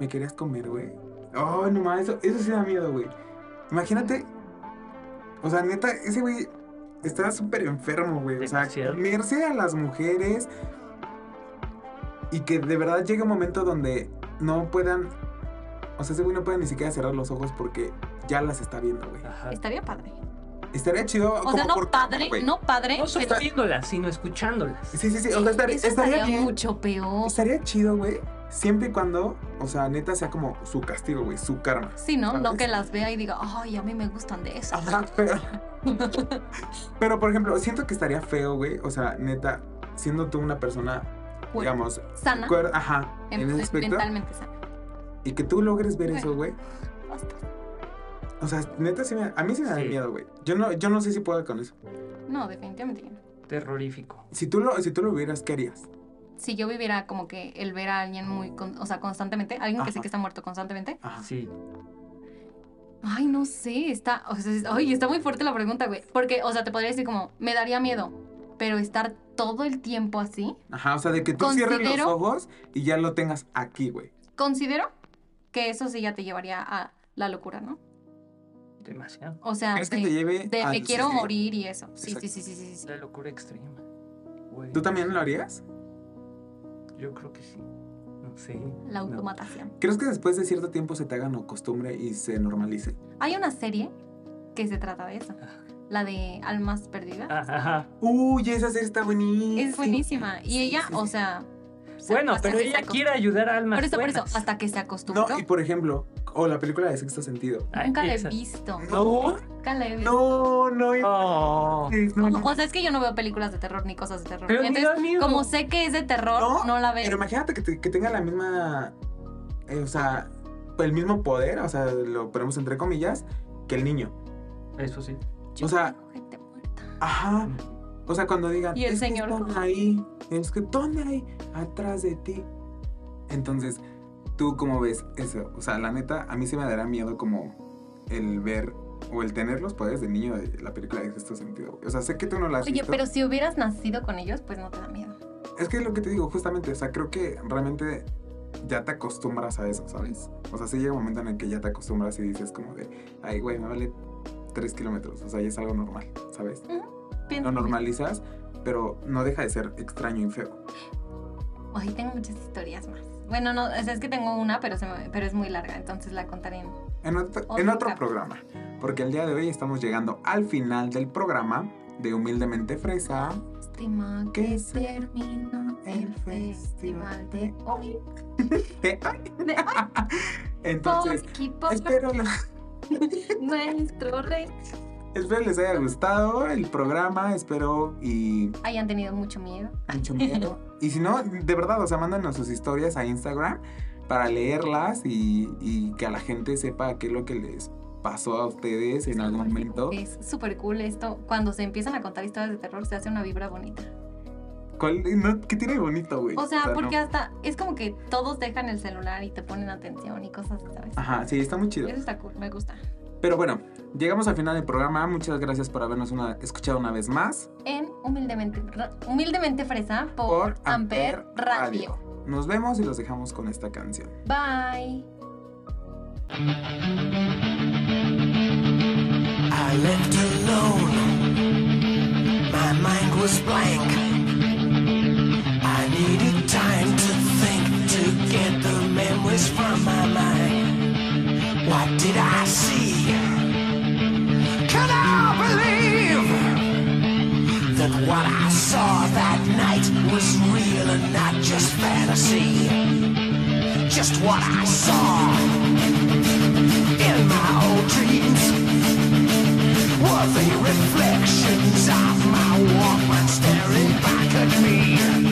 me querías comer, güey. Oh, no mames, eso, eso sí da miedo, güey. Imagínate. O sea, neta, ese güey está súper enfermo, güey. O sea, comerse a las mujeres. Y que de verdad llegue un momento donde no puedan. O sea, ese güey no puede ni siquiera cerrar los ojos porque ya las está viendo, güey. Ajá. Estaría padre. Estaría chido. O sea, no por- padre, no padre, No solo pero viéndolas, sino escuchándolas. Sí, sí, sí. O sea, estaría, eso estaría estaría bien. mucho peor. Estaría chido, güey. Siempre y cuando, o sea, neta sea como su castigo, güey, su karma. Sí, ¿no? No que las vea y diga, ay, a mí me gustan de esas. Ajá, pero. pero, por ejemplo, siento que estaría feo, güey. O sea, neta, siendo tú una persona, Bueno, digamos, Sana, cuer- ajá, en em- ese aspecto, mentalmente sana. Y que tú logres ver Bueno. eso, güey. O sea, neta, sí me- a mí sí me da Sí. miedo, güey. Yo no, yo no sé si puedo con eso. No, definitivamente que no. Terrorífico. Si tú lo, si tú lo vieras, ¿qué harías? Si yo viviera como que el ver a alguien muy, con- o sea, constantemente, alguien que sé que está muerto constantemente, Ajá. Sí. Ay, no sé, está, o sea, es- ay, está muy fuerte la pregunta, güey. Porque, o sea, te podría decir como, me daría miedo, pero estar todo el tiempo así, Ajá, o sea, de que tú cierres los ojos y ya lo tengas aquí, güey. considero que eso sí ya te llevaría a la locura, ¿no? Demasiado. O sea, ¿Crees que de, te lleve de me sí, quiero sí. morir y eso. Sí, sí, sí, sí, sí, sí. La locura extrema. Güey, ¿Tú también lo harías? Yo creo que sí. No sé. La No. automatación. ¿Crees que después de cierto tiempo se te haga no costumbre y se normalice? Hay una serie que se trata de eso. La de Almas Perdidas. Ajá. Uy, esa serie está buenísima. Es buenísima. Y Sí, ella, sí, sí. o sea, Bueno, pero ella quiere ayudar a almas Por eso, por eso, buenas. hasta que se acostumbró. No, y por ejemplo, o la película de Sexto Sentido. Ay, Nunca la he visto. No, Nunca la he visto. no, no. Oh. no, no. O sea, es que yo no veo películas de terror ni cosas de terror. Pero Entonces, miedo. como sé que es de terror, no, No, la Pero veo. imagínate que, te- que tenga la misma, eh, o sea, el mismo poder, o sea, lo ponemos entre comillas, que el niño. Eso sí. Yo o sea- gente muerta. Ajá. O sea, cuando digan, Y el es que señor- están ahí, es que ¿dónde hay? Atrás de ti. Entonces, ¿tú cómo ves eso? O sea, la neta, a mí se me dará miedo como el ver o el tener los poderes de niño de la película de Sexto Sentido. O sea, sé que tú no la has Oye, visto. pero si hubieras nacido con ellos, pues no te da miedo. Es que es lo que te digo, justamente, o sea, creo que realmente ya te acostumbras a eso, ¿sabes? O sea, sí llega un momento en el que ya te acostumbras y dices como de, ay, güey, me vale tres kilómetros, o sea, ya es algo normal, ¿sabes? Pienso Lo normalizas, pero no deja de ser extraño y feo. Ay, tengo muchas historias más. Bueno, no, es que tengo una, pero, se me- pero es muy larga, entonces la contaré en... En otro, en otro cap- programa, porque el día de hoy estamos llegando al final del programa de Humildemente Fresa. Estima Que que se terminó el festival de hoy. De- De hoy, Entonces, espero... nuestro rey. Espero les haya gustado el programa, espero y Hayan tenido mucho miedo. mucho miedo. y si no, de verdad, o sea, mándanos sus historias a Instagram para leerlas y, y que a la gente sepa qué es lo que les pasó a ustedes en algún momento. Es súper cool esto. Cuando se empiezan a contar historias de terror, se hace una vibra bonita. ¿Cuál- no, ¿Qué tiene bonito, güey? O sea, porque no. hasta es como que todos dejan el celular y te ponen atención y cosas, ¿sabes? Ajá, sí, está muy chido. Eso está cool, me gusta. Pero bueno, llegamos al final del programa. Muchas gracias por habernos una- escuchado una vez más En Humildemente, Humildemente Fresa por, por Amper Amper Radio. Nos vemos y los dejamos con esta canción. Bye. I left alone. My mind was blank. I needed time to think to get the memories from my mind. What did I see? Saw that night was real and not just fantasy? Just what I saw in my old dreams were the reflections of my Walkman staring back at me.